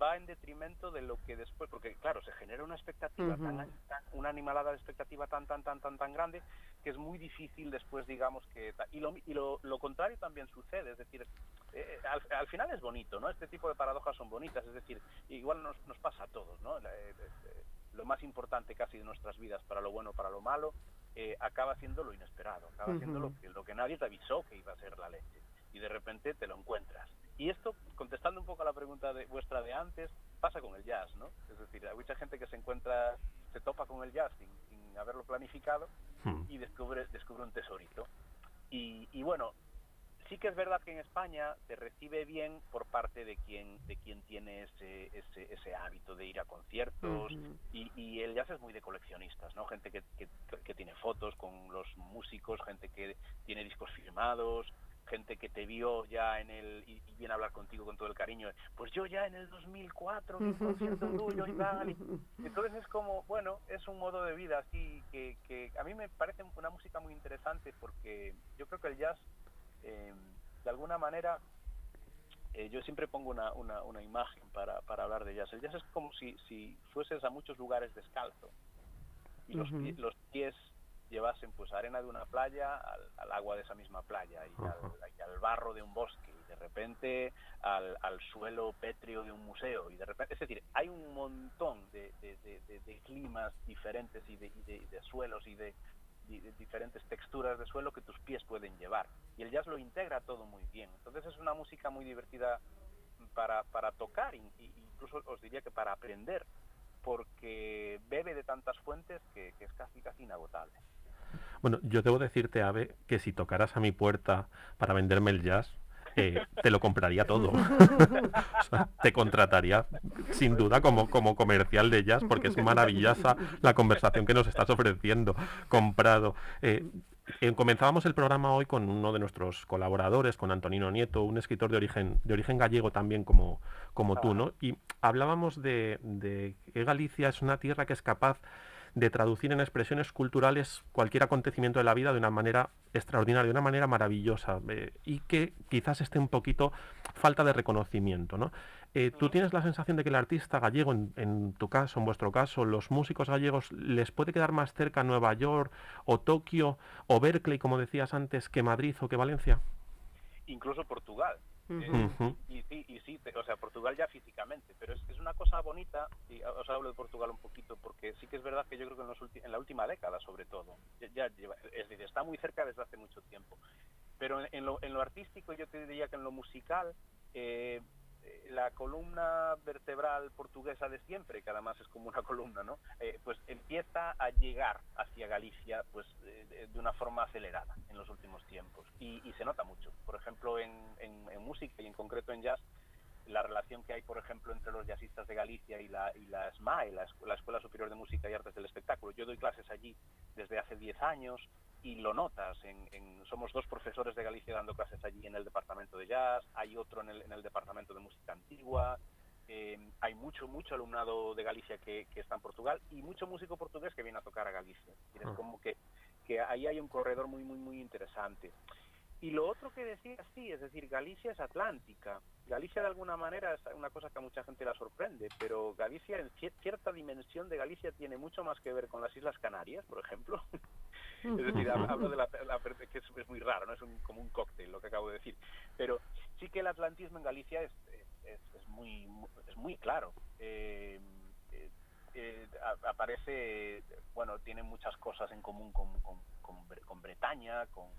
va en detrimento de lo que después, porque claro, se genera una expectativa, tan- tan- una animalada de expectativa tan, tan, tan, tan, tan grande, que es muy difícil después, digamos, que... Y lo, y lo, lo contrario también sucede, es decir, eh, al, al final es bonito, ¿no? Este tipo de paradojas son bonitas, es decir, igual nos, nos pasa a todos, ¿no? La- eh, eh, lo más importante casi de nuestras vidas, para lo bueno, para lo malo, eh, acaba siendo lo inesperado, acaba siendo lo que, lo que nadie te avisó que iba a ser la leche y de repente te lo encuentras. Y esto, contestando un poco a la pregunta de, vuestra de antes, pasa con el jazz, ¿no? Es decir, hay mucha gente que se encuentra, se topa con el jazz sin, sin haberlo planificado Hmm. y descubre, descubre un tesorito. Y, y bueno, sí que es verdad que en España se recibe bien por parte de quien, de quien tiene ese, ese, ese hábito de ir a conciertos, y, y el jazz es muy de coleccionistas, ¿no? Gente que, que, que tiene fotos con los músicos, gente que tiene discos firmados, gente que te vio ya en el y, y viene a hablar contigo con todo el cariño. Pues yo ya en el 2004 vi un concierto <laughs> tuyo y tal. y- entonces es como, bueno, es un modo de vida así que, que a mí me parece una música muy interesante porque yo creo que el jazz, eh, de alguna manera, eh, yo siempre pongo una, una, una imagen para, para hablar de jazz. El jazz es como si, si fueses a muchos lugares descalzo y los, pie- los pies llevasen pues arena de una playa al, al agua de esa misma playa y al, Ajá. y al barro de un bosque y de repente al, al suelo pétreo de un museo y de repente es decir hay un montón de, de- de- de- de climas diferentes y de, y de- de suelos y de, diferentes texturas de suelo que tus pies pueden llevar. Y el jazz lo integra todo muy bien. Entonces es una música muy divertida para, para tocar y incluso os diría que para aprender porque bebe de tantas fuentes que, que es casi casi inagotable. Bueno, yo debo decirte, Ave, que si tocaras a mi puerta para venderme el jazz, eh, te lo compraría todo. <laughs> O sea, te contrataría sin duda como, como comercial de jazz, porque es maravillosa la conversación que nos estás ofreciendo. Comprado. Eh, eh, comenzábamos el programa hoy con uno de nuestros colaboradores, con Antonino Nieto, un escritor de origen, de origen gallego también como, como tú, ¿no? Y hablábamos de, de que Galicia es una tierra que es capaz de traducir en expresiones culturales cualquier acontecimiento de la vida de una manera extraordinaria, de una manera maravillosa, eh, y que quizás esté un poquito falta de reconocimiento. ¿no? Eh, ¿Tú tienes la sensación de que el artista gallego, en, en tu caso, en vuestro caso, los músicos gallegos, les puede quedar más cerca Nueva York o Tokio o Berkeley, como decías antes, que Madrid o que Valencia? incluso Portugal Ujú. y sí, y sí, te- o sea, Portugal ya físicamente, pero es, es una cosa bonita, y os hablo de Portugal un poquito, porque sí que es verdad que yo creo que en, los ulti- en la última década, sobre todo, ya, ya lleva- es decir, está muy cerca desde hace mucho tiempo. Pero en, en lo, en lo artístico, yo te diría que en lo musical, eh, eh, la columna vertebral portuguesa de siempre, que además es como una <laughs> columna, ¿no? Eh, pues empieza a llegar hacia Galicia, pues eh, de- una forma acelerada en los últimos tiempos y, se nota mucho. Por ejemplo, en, música y en concreto en jazz, la relación que hay, por ejemplo, entre los jazzistas de Galicia y la, y la SMAE, la Escuela Superior de Música y Artes del Espectáculo. Yo doy clases allí desde hace 10 años y lo notas. En, en- somos dos profesores de Galicia dando clases allí en el departamento de jazz, hay otro en el, en el departamento de música antigua, eh, hay mucho, mucho alumnado de Galicia que, que está en Portugal y mucho músico portugués que viene a tocar a Galicia. Es Ah. como que, que ahí hay un corredor muy, muy, muy interesante. Y lo otro que decía, sí, es decir, Galicia es atlántica. Galicia de alguna manera es una cosa que a mucha gente la sorprende, pero Galicia, en cier- cierta dimensión de Galicia, tiene mucho más que ver con las Islas Canarias, por ejemplo. <laughs> es decir, hab- hablo de la, la- que es, es muy raro, ¿no? Es un- como un cóctel lo que acabo de decir. Pero sí que el atlantismo en Galicia es, es, es muy, mu- es muy claro. Eh, eh, eh, aparece, bueno, tiene muchas cosas en común con, con, con Bre- con Bretaña, con,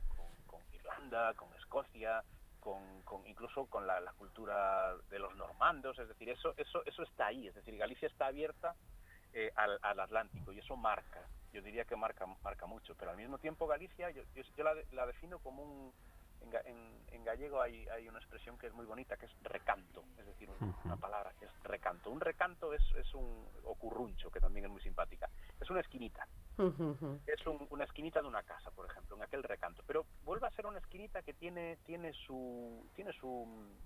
Irlanda, con Escocia, con, con- incluso con la, la cultura de los normandos, es decir, eso, eso, eso está ahí, es decir, Galicia está abierta eh, al, al Atlántico y eso marca, yo diría que marca, marca mucho, pero al mismo tiempo Galicia, yo, yo, yo la, de- la defino como un, en, ga- en- en gallego hay, hay una expresión que es muy bonita, que es recanto, es decir, un- una palabra que es recanto. Un recanto es, es un, o curruncho, que también es muy simpática, es una esquinita, es un- una esquinita de una casa, por ejemplo, en aquel recanto. Pero vuelve a ser una esquinita que tiene, tiene su, tiene su,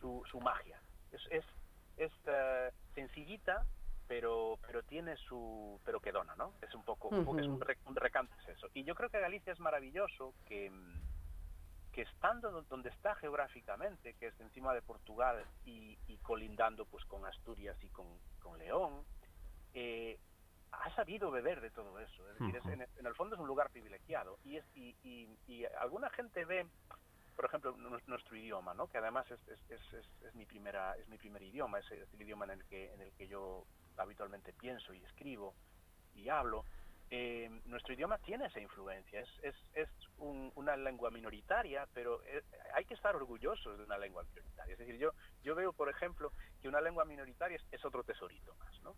su, su magia. Es, es, es eh, sencillita, pero, pero tiene su, pero que dona, ¿no? Es un poco, un poco- es un, re- un recanto es eso. Y yo creo que Galicia es maravilloso que, mm, que estando do- donde está geográficamente, que es encima de Portugal y, y colindando pues con Asturias y con, con León, eh, ha sabido beber de todo eso. Es decir, es- en, el- en el fondo es un lugar privilegiado. Y, es, y, y- y alguna gente ve, por ejemplo, nu- nuestro idioma, ¿no? que además es, es, es, es- mi primera es mi primer idioma, es, es el idioma en el que en el que yo habitualmente pienso y escribo y hablo. Eh, nuestro idioma tiene esa influencia, es, es, es un- una lengua minoritaria, pero eh, hay que estar orgullosos de una lengua minoritaria. Es decir, yo, yo veo, por ejemplo, que una lengua minoritaria es, es otro tesorito más, ¿no?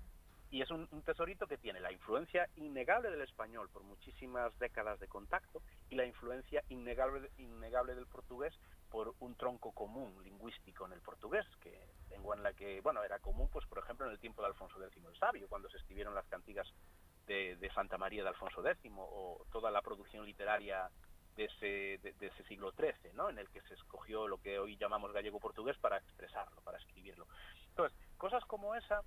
Y es un, un tesorito que tiene la influencia innegable del español por muchísimas décadas de contacto y la influencia innegable, innegable del portugués por un tronco común lingüístico en el portugués, que lengua en la que, bueno, era común, pues por ejemplo, en el tiempo de Alfonso X el Sabio, cuando se escribieron las cantigas de, Santa María de Alfonso X o toda la producción literaria de ese, de, de ese siglo XIII, ¿no? en el que se escogió lo que hoy llamamos gallego-portugués para expresarlo, para escribirlo. Entonces, cosas como esa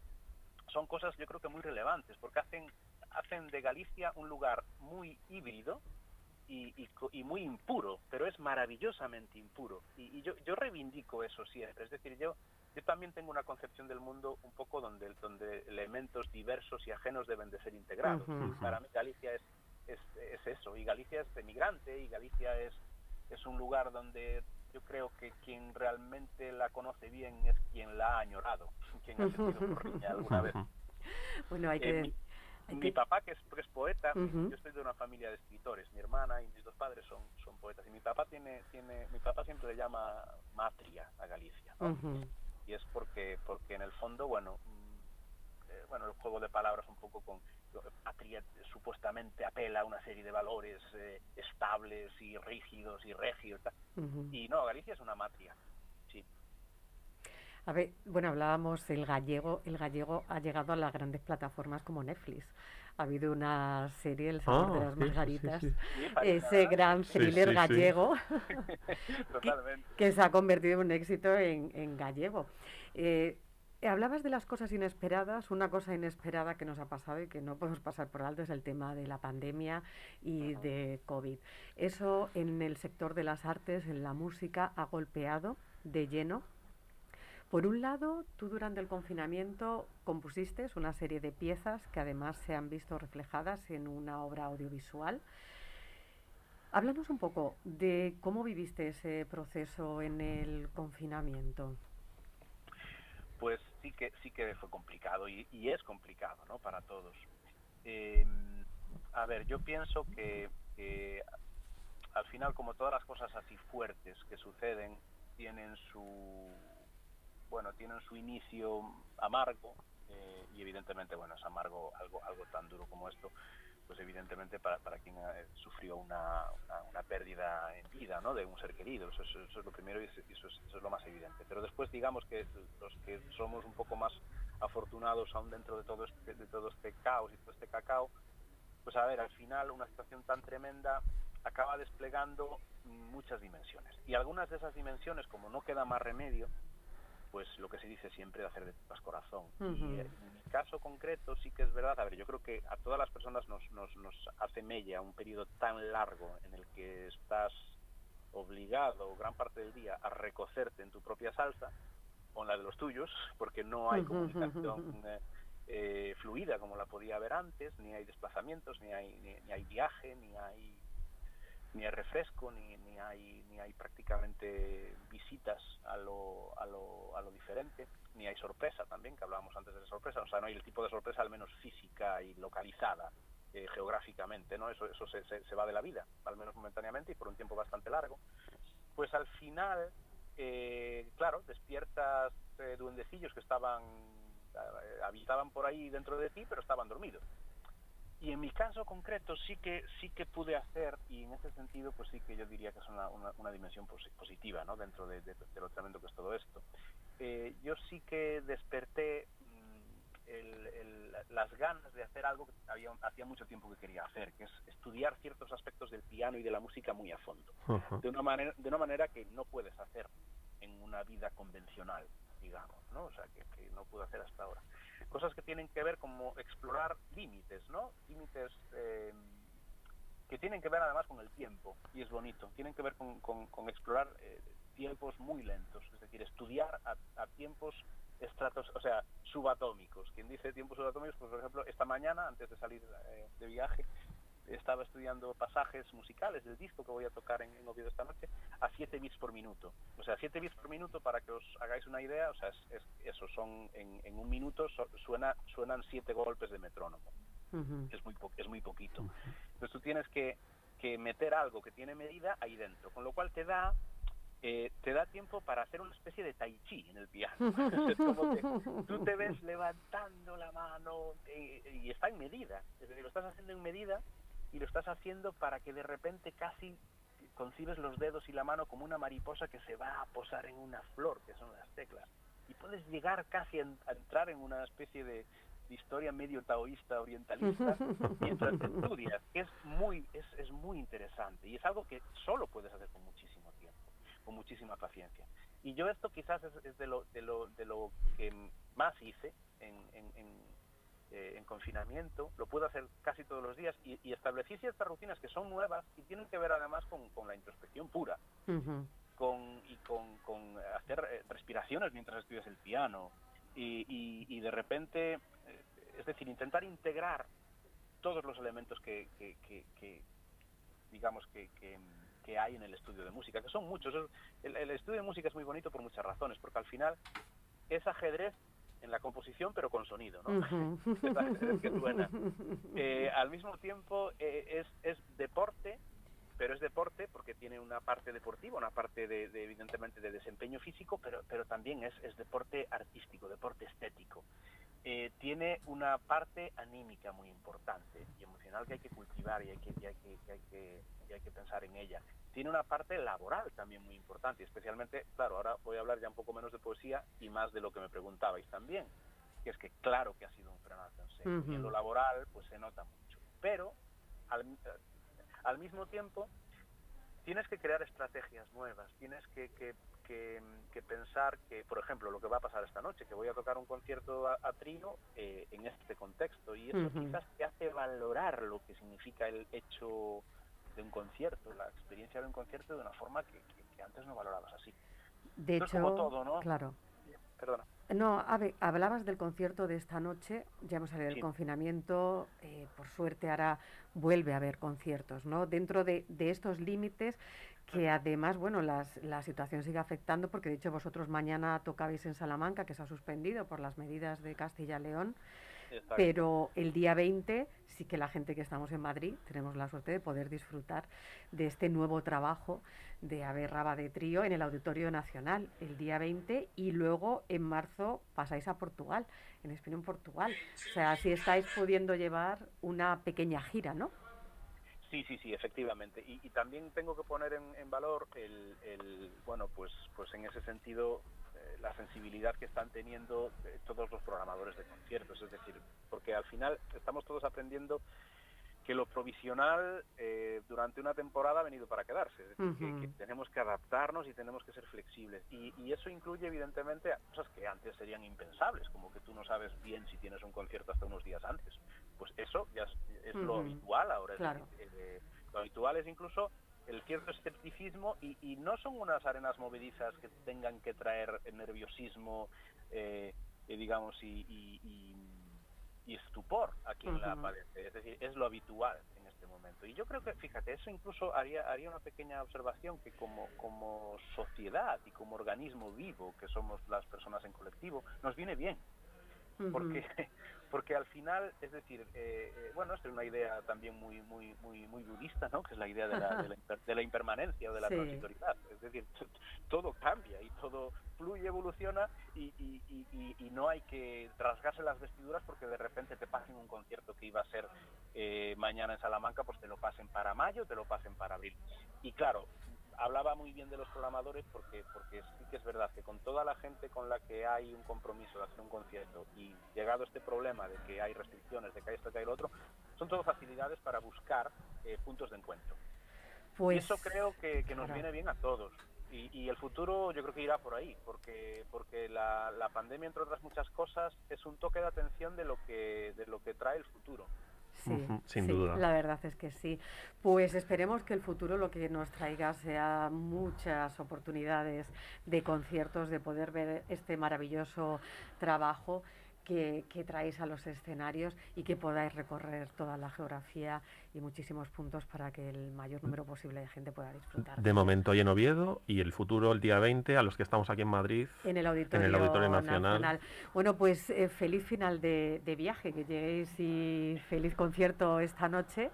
son cosas yo creo que muy relevantes, porque hacen, hacen de Galicia un lugar muy híbrido y, y co- y muy impuro, pero es maravillosamente impuro. Y, y yo, yo reivindico eso siempre, es decir, yo, yo también tengo una concepción del mundo un poco donde, donde elementos diversos y ajenos deben de ser integrados. Y Para mí Galicia es, es, es eso, y Galicia es emigrante, y Galicia es, es un lugar donde yo creo que quien realmente la conoce bien es quien la ha añorado, quien ha sentido porriña alguna vez. Bueno, hay Eh, que... mi, mi papá, que es, que es poeta, yo soy de una familia de escritores. Mi hermana y mis dos padres son, son poetas. Y mi papá tiene, tiene, mi papá siempre le llama matria a Galicia. Y es porque, porque en el fondo, bueno, mm, eh, bueno, el juego de palabras un poco con patria supuestamente apela a una serie de valores eh, estables y rígidos y regios. tal. Ujú. Y no, Galicia es una matria. A ver, bueno, hablábamos el gallego, el gallego ha llegado a las grandes plataformas como Netflix. Ha habido una serie, El sabor Ah, de las sí, sí, sí, margaritas, sí. Sí, parece ese gran thriller sí, sí. gallego <laughs> Totalmente. que se ha convertido en un éxito en, en gallego. Eh, hablabas de las cosas inesperadas. Una cosa inesperada que nos ha pasado y que no podemos pasar por alto es el tema de la pandemia y de COVID. Eso en el sector de las artes, en la música, ha golpeado de lleno. Por un lado, tú durante el confinamiento compusiste una serie de piezas que además se han visto reflejadas en una obra audiovisual. Háblanos un poco de cómo viviste ese proceso en el confinamiento. pues sí que sí que fue complicado y, es complicado no para todos Eh, a ver yo pienso que al final como todas las cosas así fuertes que suceden tienen su bueno tienen su inicio amargo eh, y evidentemente bueno es amargo algo algo tan duro como esto pues evidentemente para, para quien eh, sufrió una, una, pérdida en vida ¿no? de un ser querido, eso es, eso es lo primero y eso es, eso es lo más evidente. Pero después digamos que los que somos un poco más afortunados aún dentro de todo este, de todo este caos y todo este cacao, pues a ver, al final una situación tan tremenda acaba desplegando muchas dimensiones. Y algunas de esas dimensiones, como no queda más remedio, pues lo que se dice siempre de hacer de tripas corazón. Y eh, en mi caso concreto sí que es verdad, a ver, yo creo que a todas las personas nos, nos, nos hace mella un periodo tan largo en el que estás obligado gran parte del día a recocerte en tu propia salsa o en la de los tuyos, porque no hay comunicación eh, eh, fluida como la podía haber antes, ni hay desplazamientos, ni hay, ni, ni hay viaje, ni hay ni hay refresco, ni, ni hay ni hay prácticamente visitas a lo, a lo, a lo diferente, ni hay sorpresa también, que hablábamos antes de sorpresa, o sea, no hay el tipo de sorpresa al menos física y localizada eh, geográficamente, ¿no? Eso, eso se, se, va de la vida, al menos momentáneamente y por un tiempo bastante largo. Pues al final eh, claro, despiertas eh, duendecillos que estaban, eh, habitaban por ahí dentro de ti, pero estaban dormidos. Y en mi caso concreto sí que sí que pude hacer, y en ese sentido pues sí que yo diría que es una, una, una dimensión posi- positiva ¿no? dentro de, de- de lo tremendo que es todo esto. Eh, yo sí que desperté mm, el- el- las ganas de hacer algo que había, hacía mucho tiempo que quería hacer, que es estudiar ciertos aspectos del piano y de la música muy a fondo de una manera de una manera que no puedes hacer en una vida convencional digamos no o sea que, que no puedo hacer hasta ahora cosas que tienen que ver como explorar límites no límites eh, que tienen que ver además con el tiempo y es bonito. Tienen que ver con, con- explorar eh, tiempos muy lentos es decir estudiar a, a tiempos estratos o sea subatómicos. Quien dice tiempos subatómicos pues por ejemplo esta mañana antes de salir eh, de viaje estaba estudiando pasajes musicales del disco que voy a tocar en, en Oviedo esta noche a 7 bits por minuto. O sea, 7 bits por minuto, para que os hagáis una idea, o sea, es, es- eso son, en, en un minuto so- suena, suenan 7 golpes de metrónomo. Es muy, po- es muy poquito. Entonces tú tienes que, que meter algo que tiene medida ahí dentro, con lo cual te da eh, te da tiempo para hacer una especie de tai chi en el piano. <laughs> Es como que tú te ves levantando la mano eh, y está en medida. Es decir, lo estás haciendo en medida y lo estás haciendo para que de repente casi concibes los dedos y la mano como una mariposa que se va a posar en una flor, que son las teclas. Y puedes llegar casi a, en- a entrar en una especie de, de historia medio taoísta orientalista <laughs> mientras te estudias. que Es muy, es, es muy interesante y es algo que solo puedes hacer con muchísimo tiempo, con muchísima paciencia. Y yo esto quizás es, es de, lo, de, lo, de lo que más hice en, en, en, eh, en confinamiento, lo puedo hacer casi todos los días y, y establecí ciertas rutinas que son nuevas y tienen que ver además con, con la introspección pura. Con, y con, con hacer eh, respiraciones mientras estudias el piano. Y, y, y de repente, eh, es decir, intentar integrar todos los elementos que, que, que- que, digamos que, hay en el estudio de música, que son muchos. El, el estudio de música es muy bonito por muchas razones, porque al final es ajedrez en la composición pero con sonido, ¿no? <laughs> Que suena. Eh, al mismo tiempo eh, es, es deporte, pero es deporte porque tiene una parte deportiva, una parte de, de, evidentemente de desempeño físico, pero, pero también es, es deporte artístico, deporte estético. Eh, tiene una parte anímica muy importante y emocional que hay que cultivar y hay que, y hay que, y hay que, y hay que pensar en ella. Tiene una parte laboral también muy importante, especialmente, claro, ahora voy a hablar ya un poco menos de poesía y más de lo que me preguntabais también, que es que claro que ha sido un frenazo en y en lo laboral pues se nota mucho, pero al, al mismo tiempo tienes que crear estrategias nuevas, tienes que, que, que, que pensar que, por ejemplo, lo que va a pasar esta noche, que voy a tocar un concierto a, a trío eh, en este contexto, y eso quizás te hace valorar lo que significa el hecho de un concierto, la experiencia de un concierto de una forma que, que- que antes no valorabas así. De es hecho, como todo, ¿no? claro. Perdona. No, a ver, hablabas del concierto de esta noche, ya hemos salido del Sí. confinamiento, eh, por suerte ahora vuelve a haber conciertos, ¿no? Dentro de, de estos límites que además, bueno, las- la situación sigue afectando porque de hecho vosotros mañana tocabais en Salamanca, que se ha suspendido por las medidas de Castilla-León, pero el día 20 sí que la gente que estamos en Madrid tenemos la suerte de poder disfrutar de este nuevo trabajo de Ave Raba de Trío en el Auditorio Nacional el día 20 y luego en marzo pasáis a Portugal, en Espino en Portugal. O sea, así estáis pudiendo llevar una pequeña gira, ¿no? Sí, sí, sí, efectivamente. Y, y también tengo que poner en, en valor el, el, bueno, pues, pues en ese sentido eh, la sensibilidad que están teniendo eh, todos los programadores de conciertos, es decir, porque al final estamos todos aprendiendo que lo provisional eh, durante una temporada ha venido para quedarse, es decir, que- tenemos que adaptarnos y tenemos que ser flexibles. Y, y eso incluye evidentemente cosas que antes serían impensables, como que tú no sabes bien si tienes un concierto hasta unos días antes. Pues eso ya es, es lo habitual ahora. es Claro. decir, eh, lo habitual es incluso el cierto escepticismo y, y no son unas arenas movedizas que tengan que traer nerviosismo, eh, eh, digamos, y, y- estupor a quien la padece. Es decir, es lo habitual en este momento. Y yo creo que, fíjate, eso incluso haría, haría una pequeña observación que como, como sociedad y como organismo vivo que somos las personas en colectivo, nos viene bien. Porque, porque al final, es decir, eh, eh, bueno, esto es una idea también muy muy muy muy budista, ¿no? Que es la idea de la, de la, <laughs> imper- de la impermanencia o de la Sí. transitoriedad. Es decir, <laughs> todo cambia y todo fluye, evoluciona y, y- y- y- y no hay que rasgarse las vestiduras porque de repente te pasen un concierto que iba a ser eh, mañana en Salamanca, pues te lo pasen para mayo, te lo pasen para abril. Y claro, hablaba muy bien de los programadores porque porque sí que es verdad que con toda la gente con la que hay un compromiso de hacer un concierto y llegado este problema de que hay restricciones, de que hay esto, que hay lo otro, son todo facilidades para buscar eh, puntos de encuentro. y Pues eso creo que, que nos claro. viene bien a todos. Y, y el futuro yo creo que irá por ahí, porque porque la, la pandemia, entre otras muchas cosas, es un toque de atención de lo que de lo que trae el futuro. Sí, sin sí, duda. La verdad es que sí. Pues esperemos que el futuro lo que nos traiga sea muchas oportunidades de conciertos, de poder ver este maravilloso trabajo que, que traéis a los escenarios y que podáis recorrer toda la geografía y muchísimos puntos para que el mayor número posible de gente pueda disfrutar. De momento hoy en Oviedo y el futuro el día 20 a los que estamos aquí en Madrid. En el Auditorio, Auditorio Nacional. Bueno, pues eh, feliz final de, de viaje, que lleguéis y feliz concierto esta noche.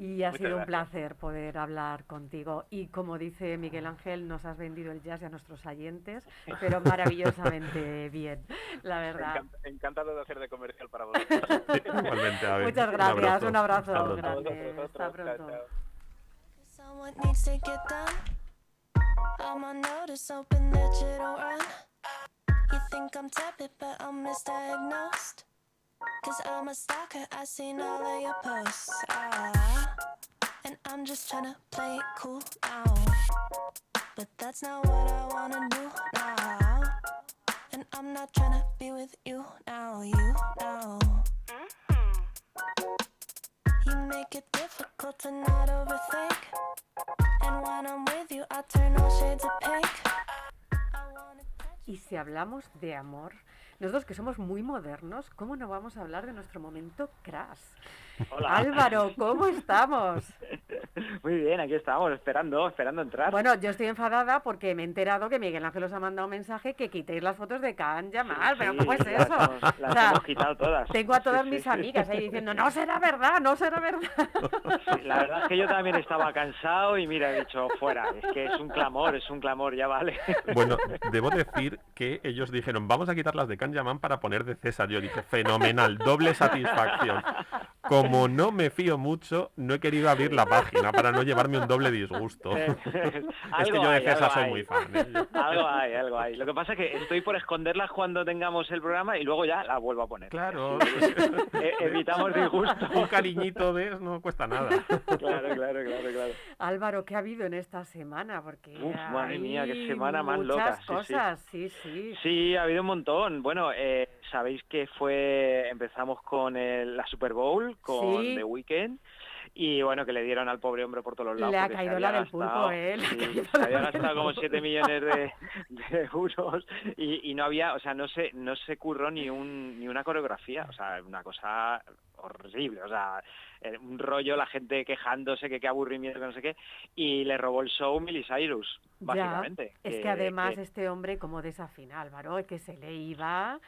Y ha Muchas sido un gracias. placer poder hablar contigo. Y como dice Miguel Ángel, nos has vendido el jazz a nuestros oyentes, pero <laughs> maravillosamente bien, la verdad. Encant- encantado de hacer de comercial para vosotros. <laughs> <laughs> Igualmente, a ver, Muchas gracias, un abrazo Hasta pronto. grande. Vosotros, Hasta. Chao, pronto. chao. Misdiagnosed. Cause I'm a stalker, I seen all of your posts. Ah, and I'm just tryna play it cool now. But that's not what I wanna do now. And I'm not tryna be with you now, you now. You make it difficult to not overthink. And when I'm with you, I turn all shades of pink. Y si hablamos de amor, nosotros que somos muy modernos, ¿cómo no vamos a hablar de nuestro momento crash? Hola. Álvaro, ¿cómo estamos? <laughs> Muy bien, aquí estamos, esperando, esperando entrar. Bueno, yo estoy enfadada porque me he enterado que Miguel Ángel os ha mandado un mensaje que quitéis las fotos de Can Yamal, pero Sí, ¿cómo es las eso? hemos- las O sea, hemos quitado todas. Tengo a todas sí, mis sí. amigas ahí diciendo, no será <laughs> verdad, no será verdad. Sí, la verdad es que yo también estaba cansado y mira, he dicho, fuera, es que es un clamor, es un clamor, ya vale. Bueno, debo decir que ellos dijeron, vamos a quitar las de Can Yaman para poner de César. Yo dije, fenomenal, doble satisfacción. Como no me fío mucho, no he querido abrir la página para no llevarme un doble disgusto. <laughs> <laughs> es que yo de César soy hay. muy fan. ¿eh? <laughs> Algo hay, algo hay. Lo que pasa es que estoy por esconderlas cuando tengamos el programa y luego ya la vuelvo a poner. Claro, E- evitamos disgusto. un cariñito de no cuesta nada. Claro, claro, claro, claro. Álvaro, ¿qué ha habido en esta semana? Porque Uf, madre mía, qué semana más muchas loca, sí, sí. cosas, sí, sí. Sí, ha habido un montón. Bueno, eh, sabéis que fue empezamos con el- la Super Bowl, con Sí. The Weeknd. Y bueno, que le dieron al pobre hombre por todos los lados. Le ha caído la del pulpo, ¿eh? Le ha sí, la había gastado como pulpo. 7 millones de, de euros y, y no había, o sea, no se, no se curró ni, un, ni una coreografía. O sea, una cosa horrible. O sea, eh, un rollo, la gente quejándose, que qué aburrimiento, que no sé qué. Y le robó el show Miley Cyrus, Ya, básicamente. Es que, además este hombre como desafina, Álvaro, que se le iba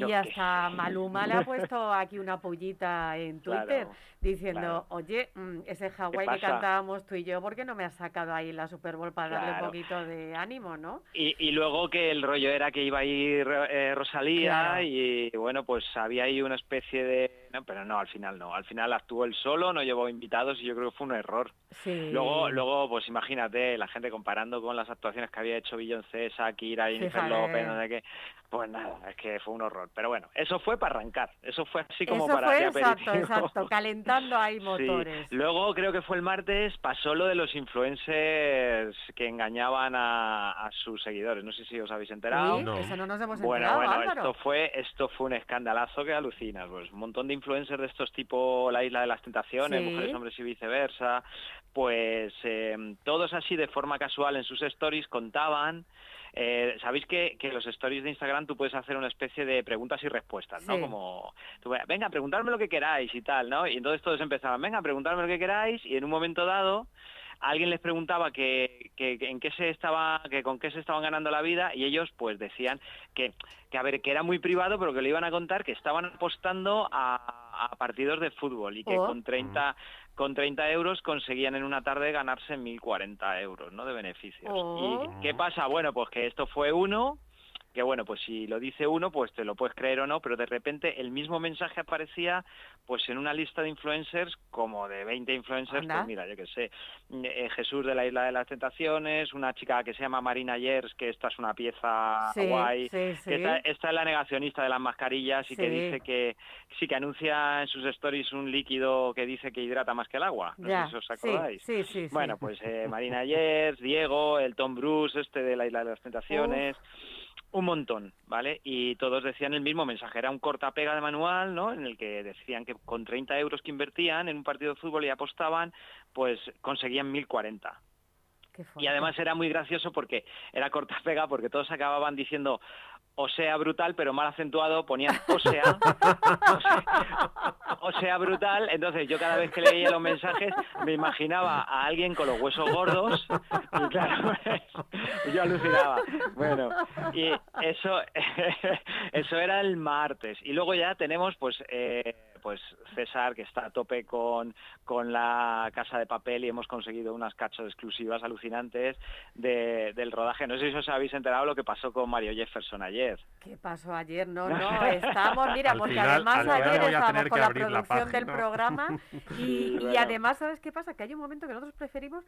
Yo qué hasta. Maluma le ha puesto aquí una pollita en Twitter Claro, diciendo, claro. oye, mm, ese Hawái que cantábamos tú y yo, ¿por qué no me has sacado ahí la Super Bowl para darle un poquito de ánimo, no? Y, y luego que el rollo era que iba a ir eh, Rosalía y bueno, pues había ahí una especie de... Pero no, al final no. Al final actuó él solo, no llevó invitados y yo creo que fue un error. Sí. Luego, luego pues imagínate, la gente comparando con las actuaciones que había hecho Beyoncé, Shakira, Jennifer. López, no sé qué. Pues nada, es que fue un horror. Pero bueno, eso fue para arrancar. Eso fue así como Eso para fue exacto, exacto, calentando ahí <laughs> Sí. motores. Luego creo que fue el martes, pasó lo de los influencers que engañaban a, a sus seguidores. No sé si os habéis enterado. No. Eso no nos hemos Bueno, enterado, bueno, Álvaro. esto fue, esto fue un escandalazo que alucinas. Pues un montón de influencers de estos tipo La Isla de las Tentaciones, Sí. Mujeres, Hombres y Viceversa, pues eh, todos así de forma casual en sus stories contaban. eh, Sabéis que, que los stories de Instagram tú puedes hacer una especie de preguntas y respuestas, ¿no? Sí. Como, tú, venga, preguntarme lo que queráis y tal, ¿no? Y entonces todos empezaban, venga, preguntarme lo que queráis y en un momento dado alguien les preguntaba que, que- que en qué se estaba, que con qué se estaban ganando la vida y ellos pues decían que, que a ver, que era muy privado, pero que le iban a contar que estaban apostando a, a partidos de fútbol y que Oh. con 30 con 30 euros conseguían en una tarde ganarse 1.040 euros ¿no? de beneficios. Oh. ¿Y qué pasa? Bueno, pues que esto fue uno, que bueno, pues si lo dice uno, pues te lo puedes creer o no, pero de repente el mismo mensaje aparecía pues en una lista de influencers como de 20 influencers, pues mira, yo qué sé, eh, Jesús de la Isla de las Tentaciones, una chica que se llama Marina Yers, que esta es una pieza Sí, guay, sí, sí. que esta, esta es la negacionista de las mascarillas y que dice que sí que anuncia en sus stories un líquido que dice que hidrata más que el agua. No Ya, sé si os acordáis. Bueno, pues eh, Marina Yers, Diego, el Tom Bruce, este de la Isla de las Tentaciones, un montón, ¿vale? Y todos decían el mismo mensaje, era un cortapega de manual, ¿no? En el que decían que con 30 euros que invertían en un partido de fútbol y apostaban, pues conseguían 1040. Qué Y además era muy gracioso porque era cortapega, porque todos acababan diciendo o sea brutal, pero mal acentuado, ponían <laughs> o sea, o sea, o sea brutal. Entonces yo cada vez que leía los mensajes me imaginaba a alguien con los huesos gordos y claro, pues, yo alucinaba. Bueno, y eso, <laughs> eso era el martes. Y luego ya tenemos pues... eh, pues César, que está a tope con, con la Casa de Papel y hemos conseguido unas cachos exclusivas alucinantes de- del rodaje. No sé si os habéis enterado lo que pasó con Mario Jefferson ayer. ¿Qué pasó ayer? No, no, <laughs> estamos, mira, Al porque final- además ayer estábamos con que la abrir la producción del programa <laughs> y, además, ¿sabes qué pasa? Que hay un momento que nosotros preferimos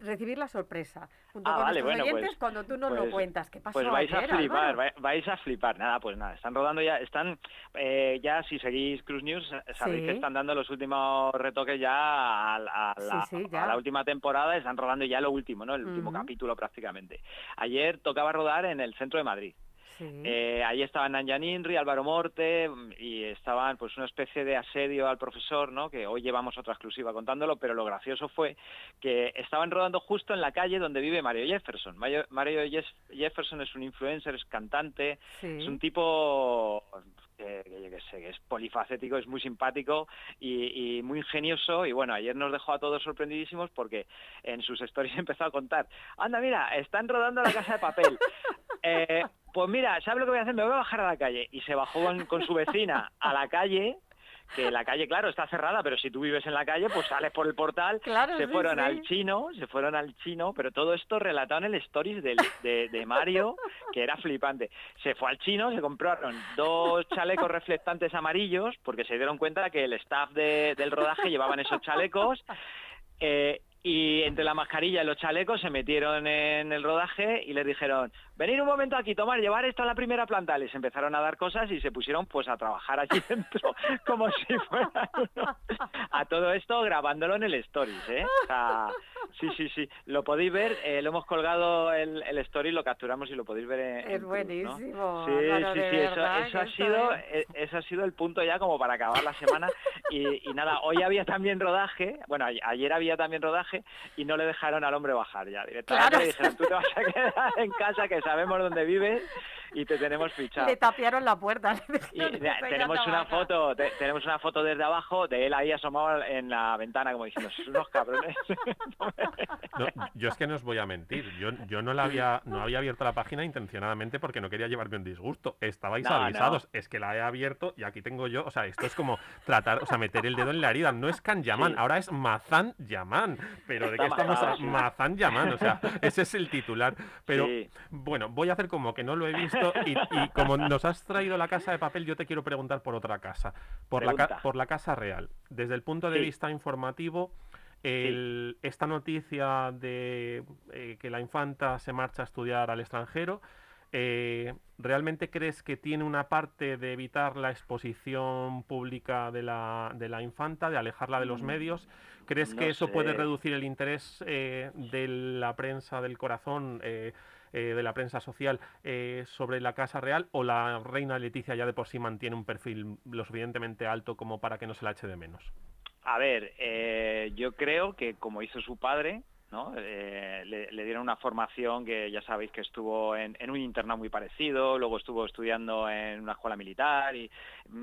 recibir la sorpresa junto Ah, con vale, nuestros bueno, oyentes pues- cuando tú nos lo pues- cuentas. ¿Qué pasó Pues vais ayer, a flipar, Álvaro? vais a flipar. Nada, pues nada, están rodando ya, están eh, ya si seguís Cruise News sa- sabéis Sí. que están dando los últimos retoques ya a, la, Sí, sí, ya. a la última temporada, están rodando ya lo último, ¿no? El último capítulo prácticamente. Ayer tocaba rodar en el centro de Madrid. Sí. Eh, ahí estaban Nanjan Inri, Álvaro Morte mm, y estaban pues una especie de asedio al profesor, ¿no? Que hoy llevamos otra exclusiva contándolo, pero lo gracioso fue que estaban rodando justo en la calle donde vive Mario Jefferson. Mario, Mario Jefferson es un influencer, es cantante, Sí. es un tipo que, sé, que es polifacético, es muy simpático y, y muy ingenioso y bueno, ayer nos dejó a todos sorprendidísimos porque en sus stories <laughs> empezó a contar, anda mira, están rodando la casa de papel. <laughs> Eh, pues mira, ¿sabes lo que voy a hacer? Me voy a bajar a la calle. Y se bajó con, con su vecina a la calle, que la calle, claro, está cerrada, pero si tú vives en la calle, pues sales por el portal. Claro, se sí, fueron sí. al chino, se fueron al chino, pero todo esto relatado en el stories de, de Mario, que era flipante. Se fue al chino, se compraron dos chalecos reflectantes amarillos, porque se dieron cuenta que el staff de- del rodaje llevaban esos chalecos. eh, y entre la mascarilla y los chalecos se metieron en el rodaje y les dijeron, venid un momento aquí, tomar, llevar esto a la primera planta. Les empezaron a dar cosas y se pusieron pues a trabajar allí <laughs> dentro como si fueran uno. A todo esto grabándolo en el Stories, ¿eh? O sea, sí, sí, sí. Lo podéis ver, eh, lo hemos colgado el, el Story, lo capturamos y lo podéis ver en, Es en Cruz, ¿no? buenísimo, Sí, Álvaro, sí, sí, eso, verdad eso ha sido, es- eh, eso ha sido el punto ya como para acabar la semana y, y nada, hoy había también rodaje, bueno, ayer había también rodaje y no le dejaron al hombre bajar ya, directamente Claro. le dijeron, tú te vas a quedar en casa que sabemos dónde vives y te tenemos <laughs> fichado. Le tapiaron la puerta. le Y dijeron, mira, "Venga, tenemos una baja". foto, te- tenemos una foto desde abajo de él ahí asomado en la ventana como diciendo, "Sois unos cabrones. <laughs> No, yo es que no os voy a mentir. Yo, yo no, la había, no había abierto la página intencionadamente porque no quería llevarme un disgusto. Estabais No, no. avisados. Es que la he abierto y aquí tengo yo. O sea, esto es como tratar, o sea, meter el dedo en la herida. No es Can Yaman, Sí. ahora es Mazan Yaman. Pero ¿de qué Está estamos? a- sí. Mazan Yaman, o sea, ese es el titular. Pero Sí. bueno, voy a hacer como que no lo he visto y, y como nos has traído la casa de papel, yo te quiero preguntar por otra casa, por, la, ca- Pregunta. por la casa real. Desde el punto de Sí. vista informativo, el- esta noticia de eh, que la infanta se marcha a estudiar al extranjero, eh, ¿realmente crees que tiene una parte de evitar la exposición pública de la, de la infanta, de alejarla de los Mm, medios? ¿Crees que eso puede reducir el interés eh, de la prensa del corazón, eh, eh, de la prensa social, eh, sobre la Casa Real? ¿O la reina Leticia ya de por sí mantiene un perfil lo suficientemente alto como para que no se la eche de menos? A ver, eh, yo creo que como hizo su padre, ¿no? Eh, le, le dieron una formación que ya sabéis que estuvo en, en un internado muy parecido, luego estuvo estudiando en una escuela militar y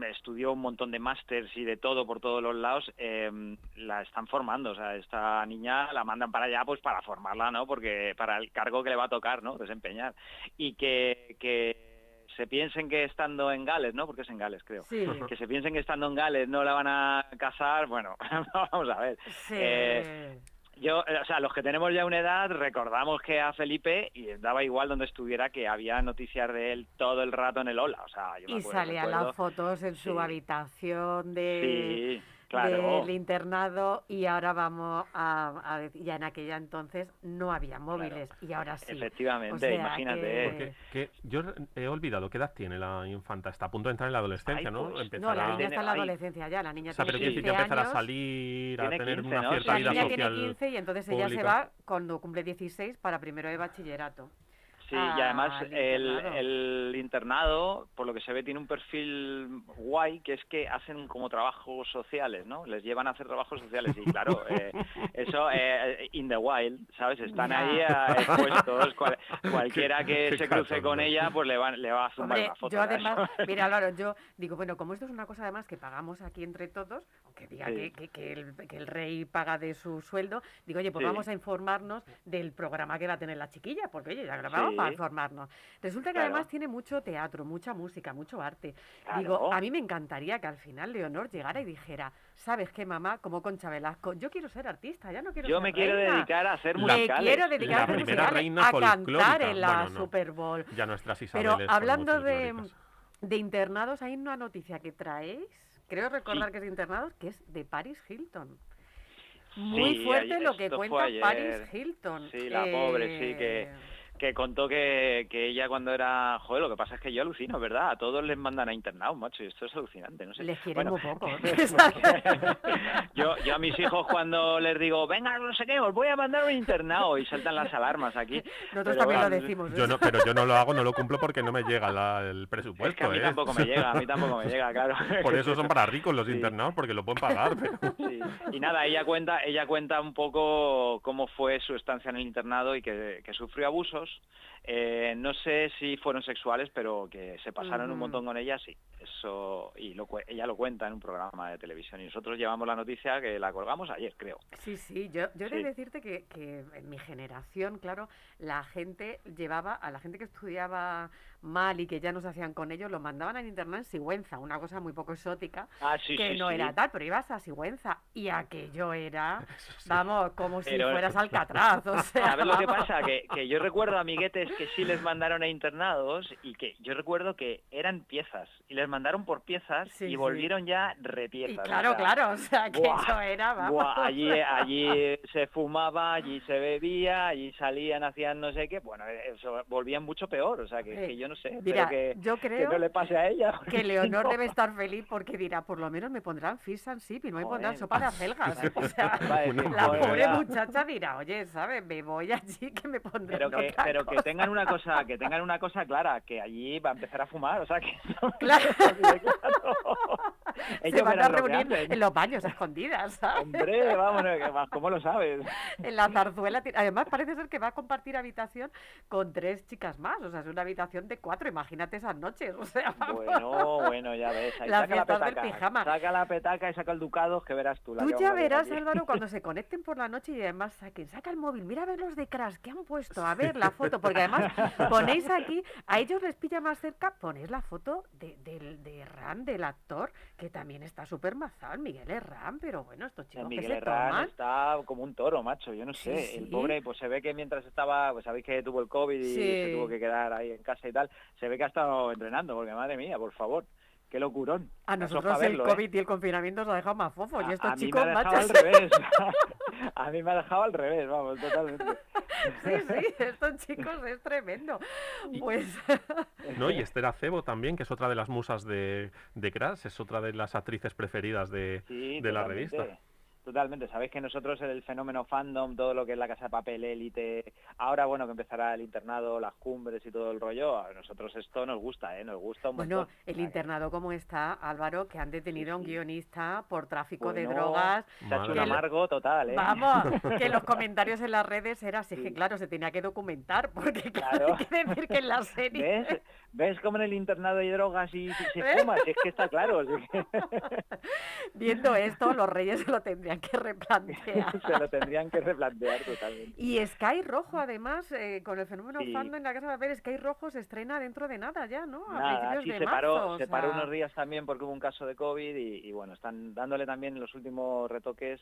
estudió un montón de másters y de todo por todos los lados. eh, la están formando, o sea, esta niña la mandan para allá pues para formarla, ¿no? Porque para el cargo que le va a tocar, ¿no? Desempeñar. Y que, que se piensen que estando en Gales, ¿no? Porque es en Gales, creo. Sí. <laughs> Que se piensen que estando en Gales no la van a casar, bueno, <laughs> vamos a ver. Sí. Eh, yo, eh, o sea, los que tenemos ya una edad recordamos que a Felipe y daba igual donde estuviera que había noticias de él todo el rato en el Ola, o sea, yo me y acuerdo- salían recuerdo- las fotos en su habitación de, Sí, claro. del internado y ahora vamos a, a ya en aquella entonces no había móviles y ahora sí. Efectivamente, O sea imagínate. que- Porque que yo he olvidado qué edad tiene la infanta. Está a punto de entrar en la adolescencia, Ay, ¿no? pues, No, Empezará- la niña está en la adolescencia ya, la niña O sea, pero tiene quiere 15 decir, ya empezará a años. salir, a Tiene tener 15, una ¿no? cierta La vida niña social. tiene 15 y entonces ella se pública. va cuando cumple 16 para primero de bachillerato. Sí, y además al el, internado. el internado, por lo que se ve, tiene un perfil guay, que es que hacen como trabajos sociales, ¿no? Les llevan a hacer trabajos sociales y claro, <laughs> eh, eso eh, in the wild, ¿sabes? Están ahí eh, expuestos. cual- <laughs> cualquiera que se cruce con ella, pues le, va, le va a zumbar Hombre, una foto. yo además, <laughs> mira, Álvaro, yo digo, bueno, como esto es una cosa además que pagamos aquí entre todos, aunque diga Sí. que, que- que el, que el rey paga de su sueldo, digo, oye, pues Sí. vamos a informarnos del programa que va a tener la chiquilla, porque oye, ya grabamos Sí. Para informarnos. Resulta que Claro. además tiene mucho teatro, mucha música, mucho arte. Claro. Digo, a mí me encantaría que al final Leonor llegara y dijera, ¿sabes qué, mamá? Como Concha Velasco, yo quiero ser artista, ya no quiero Yo ser me quiero reina". dedicar a hacer Me musicales. quiero dedicar La a hacer primera musicales, reina a cantar en la Bueno, no. Super Bowl. Ya nuestras Pero Isabeles son hablando de, de internados, hay una noticia que traéis, creo recordar que es de internados, que es de Paris Hilton. Muy Sí, fuerte ayer- lo que cuenta. Paris Hilton. Sí, la pobre, sí, que- Eh, que contó que, que ella cuando era... Joder, lo que pasa es que yo alucino, ¿verdad? A todos les mandan a internado, macho, y esto es alucinante, no sé. Les quieren Bueno, muy poco. <laughs> <laughs> yo, yo a mis hijos cuando les digo, venga, no sé qué, os voy a mandar a un internado, y saltan las alarmas aquí. Nosotros Pero también lo decimos. Yo ¿eh? no, pero yo no lo hago, no lo cumplo porque no me llega la- el Es presupuesto. que a mí ¿eh? tampoco me llega, a mí tampoco me <laughs> llega, claro. Por eso son para ricos los Sí. internados, porque lo pueden pagar. pero- Sí. Y nada, ella cuenta, ella cuenta un poco cómo fue su estancia en el internado y que, que sufrió abusos. Eh, no sé si fueron sexuales, pero que se pasaron un montón con ella, sí. Eso y lo, ella lo cuenta en un programa de televisión y nosotros llevamos la noticia que la colgamos ayer, creo. Sí, sí, yo, yo he de decirte que, que en mi generación, claro, la gente llevaba, a la gente que estudiaba mal y que ya no se hacían con ellos, lo mandaban al internado en Sigüenza, una cosa muy poco exótica, Ah, sí, que sí, no sí. era tal, pero ibas a Sigüenza y aquello era, <laughs> vamos, como si Pero- fueras <laughs> Alcatraz, o sea, ¿Sabes lo que pasa? Que, que yo recuerdo amiguetes que sí les mandaron a <laughs> internados y que yo recuerdo que eran piezas y les mandaron por piezas y volvieron ya Y repiezas. o claro, sea, claro, o sea, que buah, eso era, vamos. Buah, allí, allí se fumaba, allí se bebía, allí salían, hacían no sé qué. Bueno, eso volvían mucho peor, o sea, que, Eh, que yo no sé, Mira, pero que, yo que creo no le pase a ella. que Leonor <laughs> no. debe estar feliz porque dirá, por lo menos me pondrán fish and chip y no me pondrán sopa de acelgas. <laughs> O sea, la pobre muchacha dirá, oye, ¿sabes? Me voy allí que me pondrán Pero que, otra pero que cosa". <laughs> tengan una cosa, que tengan una cosa clara, que allí va a empezar a fumar, o sea que Claro. Se van a lo que reunir en los baños a escondidas, ¿sabes? Hombre, vámonos, que ¿cómo lo sabes? En la zarzuela. Además, parece ser que va a compartir habitación con tres chicas más. O sea, es una habitación de cuatro. Imagínate esas noches. <laughs> O sea. Bueno, bueno, ya ves. Ahí Las saca la del petaca. pijama. Saca la petaca y saca el ducado, que verás tú. la Tú que ya verás. Álvaro, cuando <laughs> se conecten por la noche y además saquen, saca el móvil, mira a ver los de Crash, ¿qué han puesto? A ver la foto, porque además <laughs> ponéis aquí, a ellos les pilla más cerca, ponéis la foto de, del de Ram, del actor, que también está súper mazado, Miguel Herrán, pero bueno, estos chicos que Miguel se Herrán toman. está como un toro, macho, yo no Sí, sé. El pobre, pues se ve que mientras estaba, pues sabéis que tuvo el COVID y se tuvo que quedar ahí en casa y tal, se ve que ha estado entrenando, porque madre mía, por favor, qué locurón. A nosotros el ¿eh? COVID y el confinamiento nos ha dejado más fofos, y A- estos a mí chicos, me ha dejado machos, al revés. <laughs> a mí me ha dejado al revés, vamos, totalmente. <laughs> sí, sí, estos chicos es tremendo. Pues, <laughs> ¿no? Y Esther Acebo también, que es otra de las musas de, de Crash, es otra de las actrices preferidas de, Sí, de la revista. Totalmente, sabéis que nosotros el fenómeno fandom, todo lo que es la casa de papel, élite, ahora bueno que empezará el internado, las cumbres y todo el rollo, a nosotros esto nos gusta, ¿eh? Nos gusta un Bueno, montón. el internado como está, Álvaro, que han detenido a un guionista por tráfico de drogas. Se ha hecho un amargo total, ¿eh? Vamos, <laughs> que los comentarios en las redes eran así, que Sí. claro, se tenía que documentar, porque claro, <laughs> Claro. hay que decir que en la serie... ¿Ves? ¿Ves cómo en el internado hay drogas y se fuma? Si es que está claro. que <laughs> Viendo esto, los reyes lo tendrían que <laughs> replantear. se lo tendrían que replantear totalmente. Y Sky Rojo, además, eh, con el fenómeno Sí. fandom en la Casa de Papel, Sky Rojo se estrena dentro de nada ya, ¿no? A Nada, principios sí, de se marzo. paró, o se paró sea, unos días también porque hubo un caso de COVID y, y, bueno, están dándole también los últimos retoques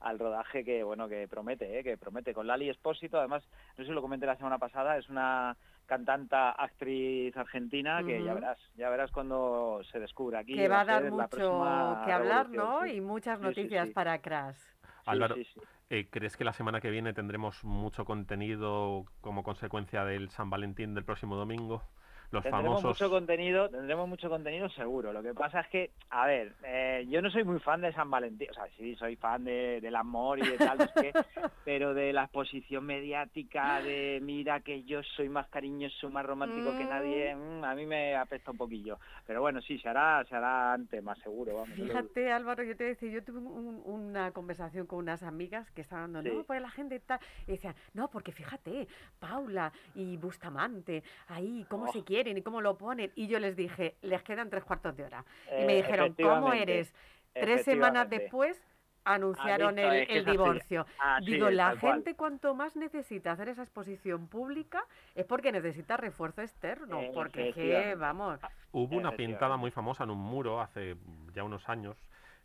al rodaje que bueno que promete, ¿eh? que promete con Lali Espósito, además, no sé si lo comenté la semana pasada, es una cantanta actriz argentina que ya verás, ya verás cuando se descubra aquí. Que va a dar mucho que hablar, ¿no? sí. Y muchas Sí, sí, noticias sí. para Crash. Sí, Álvaro, sí, sí. eh, ¿crees que la semana que viene tendremos mucho contenido como consecuencia del San Valentín del próximo domingo? Los Tendremos famosos... mucho contenido, tendremos mucho contenido seguro. Lo que pasa es que, a ver, eh, yo no soy muy fan de San Valentín, o sea, sí, soy fan de, del amor y de tal, sé qué, <laughs> pero de la exposición mediática, de mira que yo soy más cariñoso, más romántico que nadie, mm, a mí me apesta un poquillo. Pero bueno, sí, se hará, se hará antes, más seguro, vamos. lo. Fíjate, Álvaro, yo te decía, yo tuve un- una conversación con unas amigas que estaban hablando, Sí. no, pues la gente tal, y decían, no, porque fíjate, Paula y Bustamante, ahí, cómo Oh. se quieren y cómo lo ponen. Y yo les dije, les quedan tres cuartos de hora. Y Eh, me dijeron, ¿cómo eres? Tres semanas después anunciaron visto, el, es que el es así. divorcio. Así Digo, es, la cual. gente cuanto más necesita hacer esa exposición pública es porque necesita refuerzo externo, Eh, porque que, vamos, Hubo una pintada muy famosa en un muro hace ya unos años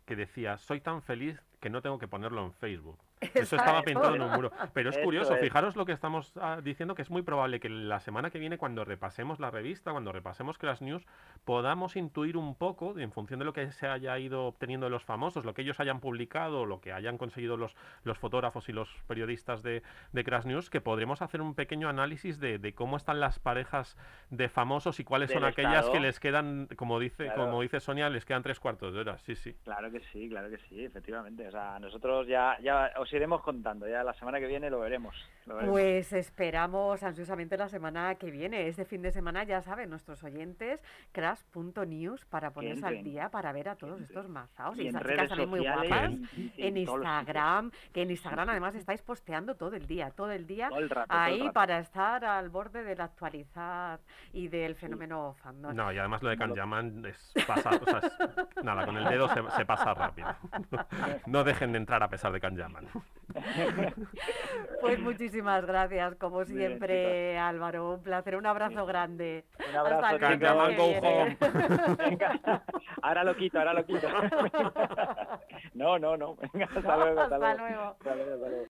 que decía, soy tan feliz que no tengo que ponerlo en Facebook. Eso estaba pintado en un muro. Pero es Eso curioso, es. fijaros lo que estamos ah, diciendo, que es muy probable que la semana que viene, cuando repasemos la revista, cuando repasemos Crash News, podamos intuir un poco, en función de lo que se haya ido obteniendo de los famosos, lo que ellos hayan publicado, lo que hayan conseguido los, los fotógrafos y los periodistas de, de Crash News, que podremos hacer un pequeño análisis de, de cómo están las parejas de famosos y cuáles son aquellas estado. que les quedan, como dice, Claro. como dice Sonia, les quedan tres cuartos de hora. Sí, sí. Claro que sí, claro que sí, efectivamente. O sea, nosotros ya, ya os iremos contando, ya la semana que viene lo veremos. lo veremos. Pues esperamos ansiosamente la semana que viene. Este fin de semana, ya saben, nuestros oyentes, crash.news para ponerse al día para ver a todos estos mazaos. Y redes chicas también muy guapas. En Instagram, que en Instagram además estáis posteando todo el día, todo el día. Todo el rato, todo el ahí para estar al borde del actualizar y del fenómeno fandom. No, y además lo de Kanjaman es pasar, o sea, es- nada, con el dedo se, se pasa rápido. <laughs> No dejen de entrar a pesar de Kanjaman. <laughs> Pues muchísimas gracias, como bien, siempre, Álvaro. Un placer, un abrazo grande. Un abrazo, Hasta lunes Venga, ahora lo quito, ahora lo quito. <laughs> <laughs> No, no, no. Venga, hasta luego, hasta Hasta luego. luego. Hasta luego, hasta luego.